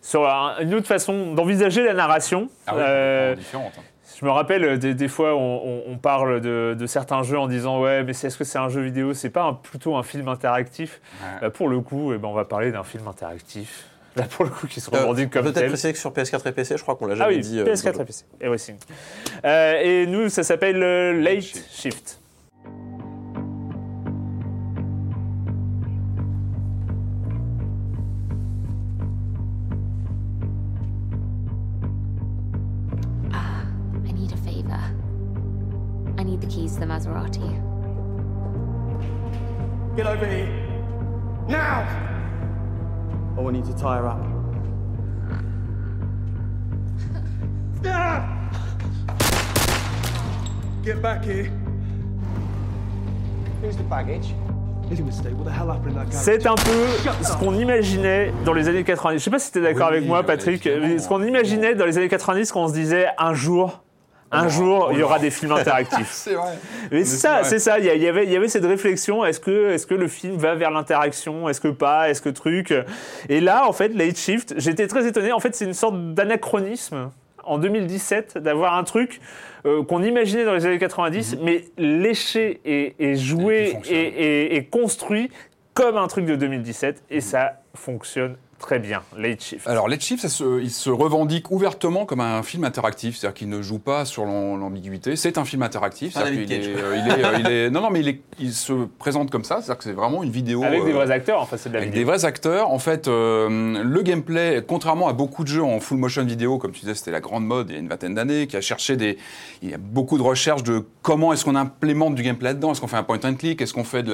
sur un- une autre façon d'envisager la narration. Ah oui, Euh, différente. hein. je me rappelle euh, des, des fois, on, on- on parle de, de certains jeux en disant ouais, mais c'est- est-ce que c'est un jeu vidéo? C'est pas un- plutôt un film interactif Ouais. Bah, Pour le coup, eh ben, on va parler d'un film interactif. Là, pour le coup, qui se Euh, revendique comme Peut-être tel. préciser que sur PS4 et PC, je crois qu'on l'a Ah jamais oui, dit. euh, PS4 dans le et PC, everything. Euh, et nous, ça s'appelle euh, Late Shift. I need the keys to the Maserati. Get over here. Now! I want you to tie her up. Get back here. Who's the baggage? It's a mistake. What the hell happened in that garage? C'est un peu ce qu'on imaginait dans les années 90. Je sais pas si tu es d'accord Oui, avec moi, Patrick. mais ce qu'on imaginait dans les années 90, quand on se disait un jour, un jour, oh il y aura des films interactifs. C'est vrai. Mais c'est ça, c'est ça. Il y, avait, il y avait cette réflexion. Est-ce que, est-ce que le film va vers l'interaction Est-ce que pas Est-ce que truc? Et là, en fait, Late Shift, j'étais très étonné. En fait, c'est une sorte d'anachronisme en 2017 d'avoir un truc euh, qu'on imaginait dans les années 90, mais léché et, joué et, et- et construit comme un truc de 2017. Et ça fonctionne très bien, Late Shift. Alors, Late Shift, se- il se revendique ouvertement comme un film interactif, c'est-à-dire qu'il ne joue pas sur l'am- l'ambiguïté. C'est un film interactif. Est, euh, il est, euh, il est- non, non, mais il, est- il se présente comme ça, c'est-à-dire que c'est vraiment une vidéo Avec des euh, vrais acteurs, enfin c'est de la avec vidéo. des vrais acteurs. En fait, euh, le gameplay, contrairement à beaucoup de jeux en full motion vidéo, comme tu disais, c'était la grande mode il y a une vingtaine d'années, qui a cherché des. Il y a beaucoup de recherches de comment est-ce qu'on implémente du gameplay là-dedans. Est-ce qu'on fait un point and click? Est-ce qu'on fait de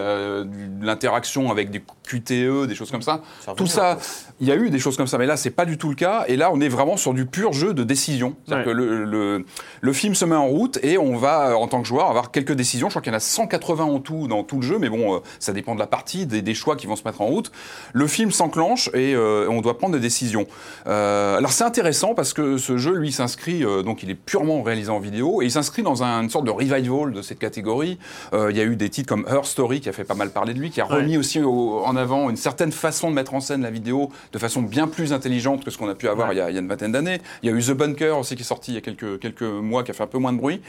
l'interaction avec des QTE, des choses comme ça? Ça Tout ça, quoi. Il y a eu des choses comme ça, mais là, c'est pas du tout le cas. Et là, on est vraiment sur du pur jeu de décision. C'est-à-dire Ouais. que le, le, le film se met en route et on va, euh, en tant que joueur, avoir quelques décisions. Je crois qu'il y en a 180 en tout dans tout le jeu, mais bon, euh, ça dépend de la partie, des, des choix qui vont se mettre en route. Le film s'enclenche et euh, on doit prendre des décisions. Euh, alors c'est intéressant parce que ce jeu, lui, s'inscrit, euh, donc il est purement réalisé en vidéo et il s'inscrit dans un- une sorte de revival de cette catégorie. Il y a eu des titres comme Her Story qui a fait pas mal parler de lui, qui a Ouais. remis aussi au- en avant une certaine façon de mettre en scène la vidéo de façon bien plus intelligente que ce qu'on a pu avoir Ouais. il, y a, il y a une vingtaine d'années. Il y a eu The Bunker aussi qui est sorti il y a quelques, quelques mois, qui a fait un peu moins de bruit.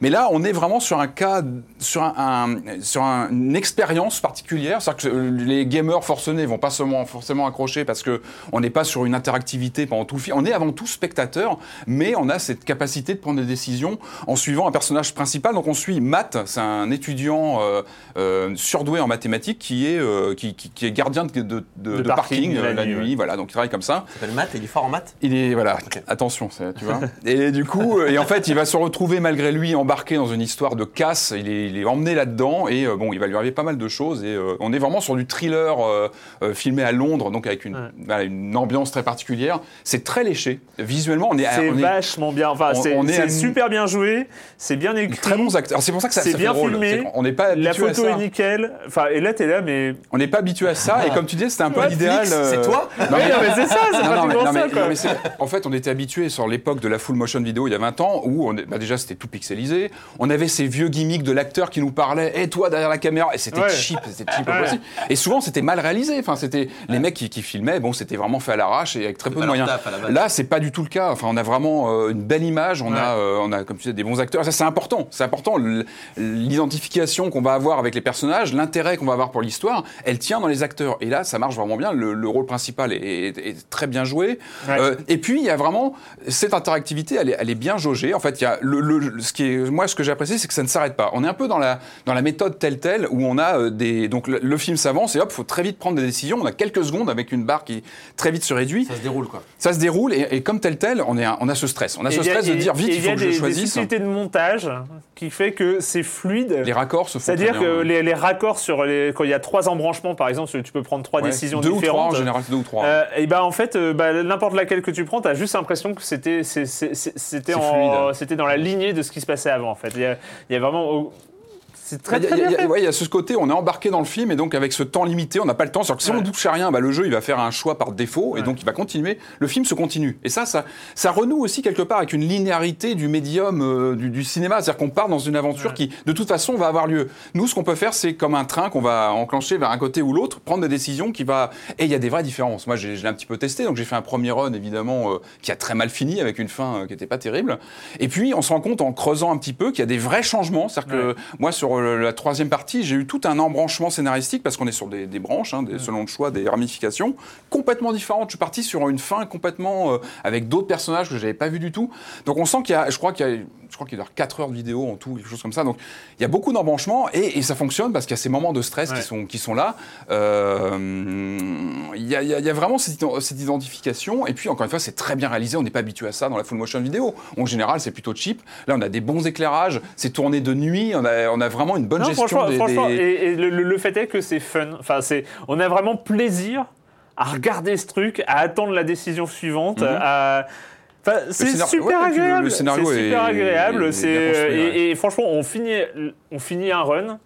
Mais là, on est vraiment sur un cas, sur, un, un- sur un- une expérience particulière. C'est-à-dire que euh, les gamers forcenés vont pas seulement, forcément accrocher parce que on n'est pas sur une interactivité pendant tout le film. On est avant tout spectateur, mais on a cette capacité de prendre des décisions en suivant un personnage principal. Donc on suit Matt, c'est un étudiant euh, euh, surdoué en mathématiques qui est, euh, qui, qui- qui est gardien de, de- de- parking la, nuit, ouais. Voilà, donc il travaille comme ça. Il s'appelle Matt et il est fort en maths. Il est voilà, attention, tu vois. Et du coup, euh, et en fait, il va se retrouver malgré lui embarqué dans une histoire de casse. Il est, il est emmené là-dedans et euh, bon, il va lui arriver pas mal de choses. Et euh, on est vraiment sur du thriller euh, filmé à Londres, donc avec une, Ouais. voilà, une ambiance très particulière. C'est très léché. Visuellement, on est, C'est on est vachement bien, enfin c'est super bien joué, c'est bien écrit. très bons acteurs. C'est pour ça que ça, bien fait drôle. filmé. On n'est pas La habitué à photo est nickel. Enfin, et là, t'es là, mais. On n'est pas habitué à ça. Et comme tu disais, c'était un peu l'idéal. C'est toi Non, mais- c'est ça, c'est Non, non, mais, pratiquement non, mais- ça, quoi. non, mais c'est- en fait, on était habitué sur l'époque de la full motion vidéo il y a 20 ans où on bah, déjà c'était tout pixelisé. On avait ces vieux gimmicks de l'acteur qui nous parlait et toi derrière la caméra et c'était Ouais. cheap, c'était cheap Ouais. possible. Et souvent c'était mal réalisé. Enfin, c'était les mecs qui, qui filmaient, bon, c'était vraiment fait à l'arrache et avec très peu de moyens. Là, c'est pas du tout le cas. Enfin, on a vraiment euh, une belle image, on Ouais. a, euh, on a comme tu disais des bons acteurs. Ça, c'est important. C'est important. L'identification qu'on va avoir avec les personnages, l'intérêt qu'on va avoir pour l'histoire, elle tient dans les acteurs. Et là, ça marche vraiment bien. Le, le rôle principal est, est- est très bien joué. Ouais. Euh, et puis, il y a vraiment cette interactivité, elle est, elle est bien jaugée. En fait, il y a le, le- ce qui est, moi, ce que j'ai apprécié, c'est que ça ne s'arrête pas. On est un peu dans la, dans la méthode telle telle où on a euh, des, donc le, le film s'avance et hop, faut très vite prendre des décisions. On a quelques secondes avec une barre qui très vite se réduit. Ça se déroule quoi. Ça se déroule et, et comme tel tel, on, est un- on a ce stress. On a Et ce il y a- stress de dire vite, il y a faut que des, je des choisisse. subtilités de montage qui fait que c'est fluide. Les raccords se font C'est-à-dire que les, les raccords sur les, quand il y a trois embranchements, par exemple, tu peux prendre trois Ouais, décisions deux ou trois en général, deux ou Euh, et ben en fait, euh, bah, n'importe laquelle que tu prends, t'as juste l'impression que c'était c'était dans la lignée de ce qui se passait avant. En fait, il y a, il y a vraiment c'est très a- très bien il y a- fait. ouais, il y a ce côté, on est embarqué dans le film et donc avec ce temps limité, on n'a pas le temps. C'est-à-dire que si on ne touche à rien, bah, le jeu il va faire un choix par défaut et Ouais. donc il va continuer. Le film se continue. Et ça, ça, ça renoue aussi quelque part avec une linéarité du médium euh, du, du cinéma. C'est-à-dire qu'on part dans une aventure qui, de toute façon, va avoir lieu. Nous, ce qu'on peut faire, c'est comme un train qu'on va enclencher vers un côté ou l'autre, prendre des décisions qui va. Et il y a des vraies différences. Moi, j'ai- je l'ai un petit peu testé, donc j'ai fait un premier run évidemment euh, qui a très mal fini avec une fin euh, qui n'était pas terrible. Et puis, on se rend compte en creusant un petit peu qu'il y a des vrais changements. C'est-à-dire que moi, sur euh, la troisième partie, j'ai eu tout un embranchement scénaristique parce qu'on est sur des, des branches, hein, des- selon le choix, des ramifications complètement différentes. Je suis parti sur une fin complètement euh, avec d'autres personnages que j'avais pas vu du tout. Donc on sent qu'il y a, je crois qu'il y a, je crois qu'il y a 4 heures de vidéo en tout, quelque chose comme ça. Donc il y a beaucoup d'embranchements et, et ça fonctionne parce qu'il y a ces moments de stress Ouais. qui sont qui sont là. Euh, Il y, a, il y vraiment cette, ident- cette identification et puis encore une fois, c'est très bien réalisé. On n'est pas habitué à ça dans la full motion vidéo. En général, c'est plutôt cheap. Là, on a des bons éclairages. C'est tourné de nuit. On a, on a vraiment une bonne Non, gestion franchement, des, franchement, des- et, et le, fait est que c'est fun. Enfin, c'est, on a vraiment plaisir à regarder ce truc, à attendre la décision suivante. Mhm. à- Enfin, c'est super ouais, et puis le- le agréable. scénario c'est super est- agréable. est- est c'est, construit, et, ouais. et franchement, on finit, on finit un run.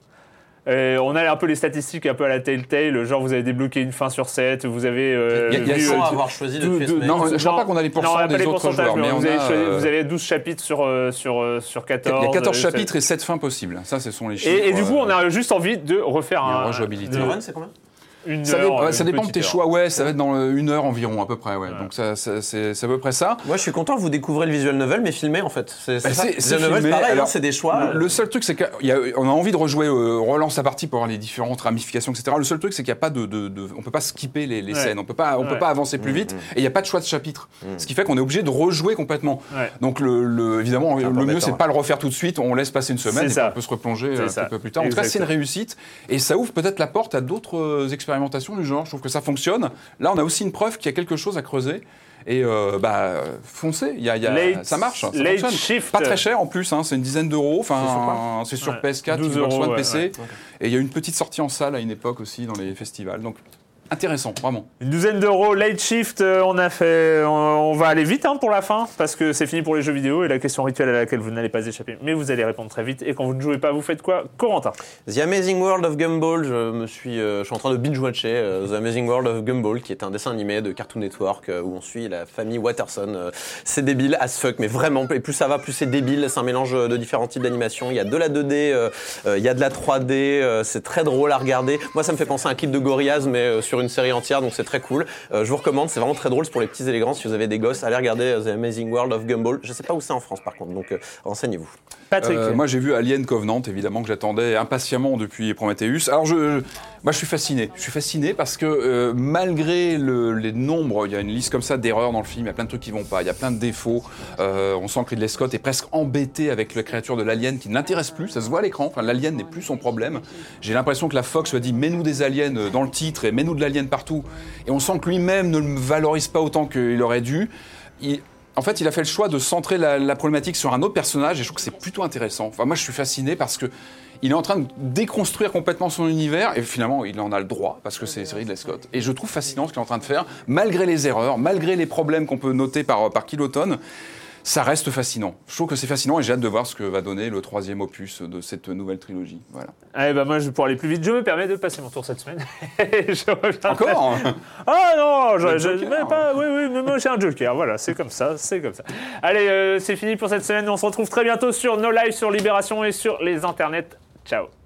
Euh, on a un peu les statistiques un peu à la Telltale, genre vous avez débloqué une fin sur 7, vous avez... euh, Il y a- il y a vu, cent euh, avoir choisi de tuer. Non, je crois pas qu'on a les pas des les autres pourcentages, joueurs, mais mais vous, on avez, a, choisi- euh, vous avez 12 chapitres sur, euh, sur, euh, sur 14. Il y a 14 euh, chapitres et 7 fins possibles. Ça, ce sont les chiffres. Et, et du coup, euh, on a juste envie de refaire un. une rejouabilité. Le run, c'est combien? Une Ça, heure, dépend- une ça dépend de tes heure. choix, ouais, ça va être dans une heure environ à peu près, ouais. Donc ça, ça- c'est à peu près ça. Moi, je suis content que vous découvrez le visual novel, mais filmé en fait. C'est Bah, pareil, hein, Alors, c'est des choix. Le, le seul truc, c'est qu'on a envie de rejouer, euh, relance la partie pour voir les différentes ramifications, etc. Le seul truc, c'est qu'il n'y a pas de, de- de- on peut pas skipper les, les Ouais. scènes, on peut pas, on peut pas avancer Mm, plus vite, et il n'y a pas de choix de chapitre. Ce qui fait qu'on est obligé de rejouer complètement. Ouais. Donc le, le- évidemment, le mieux, c'est de ouais. pas le refaire tout de suite. On laisse passer une semaine et on peut se replonger euh, un peu plus tard. En tout cas, c'est une réussite et ça ouvre peut-être la porte à d'autres euh, expérimentations du genre. Je trouve que ça fonctionne. Là, on a aussi une preuve qu'il y a quelque chose à creuser. Et euh, bah, foncez, il y a, y a- Late- ça marche, ça Late fonctionne. Shift. Pas très cher en plus, hein, c'est une dizaine d'euros. Enfin, c'est sur, Ouais. PS4, 12 Xbox One, ouais, PC. ouais. Et il y a une petite sortie en salle à une époque aussi dans les festivals. Donc intéressant, vraiment. Une douzaine d'euros, late shift, euh, on a fait. On, on va aller vite hein, pour la fin, parce que c'est fini pour les jeux vidéo et la question rituelle à laquelle vous n'allez pas échapper. Mais vous allez répondre très vite. Et quand vous ne jouez pas, vous faites quoi Corentin? The Amazing World of Gumball, je me suis, euh, je suis en train de binge-watcher euh, The Amazing World of Gumball, qui est un dessin animé de Cartoon Network euh, où on suit la famille Watterson. Euh, c'est débile as fuck, mais vraiment. Et plus ça va, plus c'est débile. C'est un mélange de différents types d'animation. Il y a de la 2D, euh, euh, il y a de la 3D. euh, c'est très drôle à regarder. Moi, ça me fait penser à un clip de Gorillaz, mais euh, sur une série entière, donc c'est très cool. Euh, je vous recommande, c'est vraiment très drôle. C'est pour les petits élégants. Si vous avez des gosses, allez regarder euh, The Amazing World of Gumball. Je sais pas où c'est en France, par contre, donc euh, renseignez-vous. Patrick. Euh, moi, j'ai vu Alien Covenant, évidemment, que j'attendais impatiemment depuis Prometheus. Alors, je, je- moi, je suis fasciné. Je suis fasciné parce que euh, malgré le- les nombres, il y a une liste comme ça d'erreurs dans le film, il y a plein de trucs qui vont pas, il y a plein de défauts. Euh, on sent que Ridley Scott est presque embêté avec la créature de l'alien qui ne l'intéresse plus. Ça se voit à l'écran. Enfin, l'alien n'est plus son problème. J'ai l'impression que la Fox lui a dit mets-nous des aliens euh, dans le titre et mets-nous de l'alien partout. Et on sent que lui-même ne le valorise pas autant qu'il aurait dû. En fait, il a fait le choix de centrer la, la problématique sur un autre personnage et je trouve que c'est plutôt intéressant. Enfin, moi, je suis fasciné parce que il est en train de déconstruire complètement son univers et finalement, il en a le droit parce que c'est Ridley Scott. Et je trouve fascinant ce qu'il est en train de faire, malgré les erreurs, malgré les problèmes qu'on peut noter par, par kilotonne. Ça reste fascinant. Je trouve que c'est fascinant et j'ai hâte de voir ce que va donner le troisième opus de cette nouvelle trilogie. Voilà. Allez, bah moi, je, pour aller plus vite, je me permets de passer mon tour cette semaine. je Encore Ah non, je, je- Joker. mais pas, oui, oui, mais moi j'ai un Joker, voilà, c'est comme ça, c'est comme ça. Allez, euh, c'est fini pour cette semaine, on se retrouve très bientôt sur nos lives, sur Libération et sur les internets. Ciao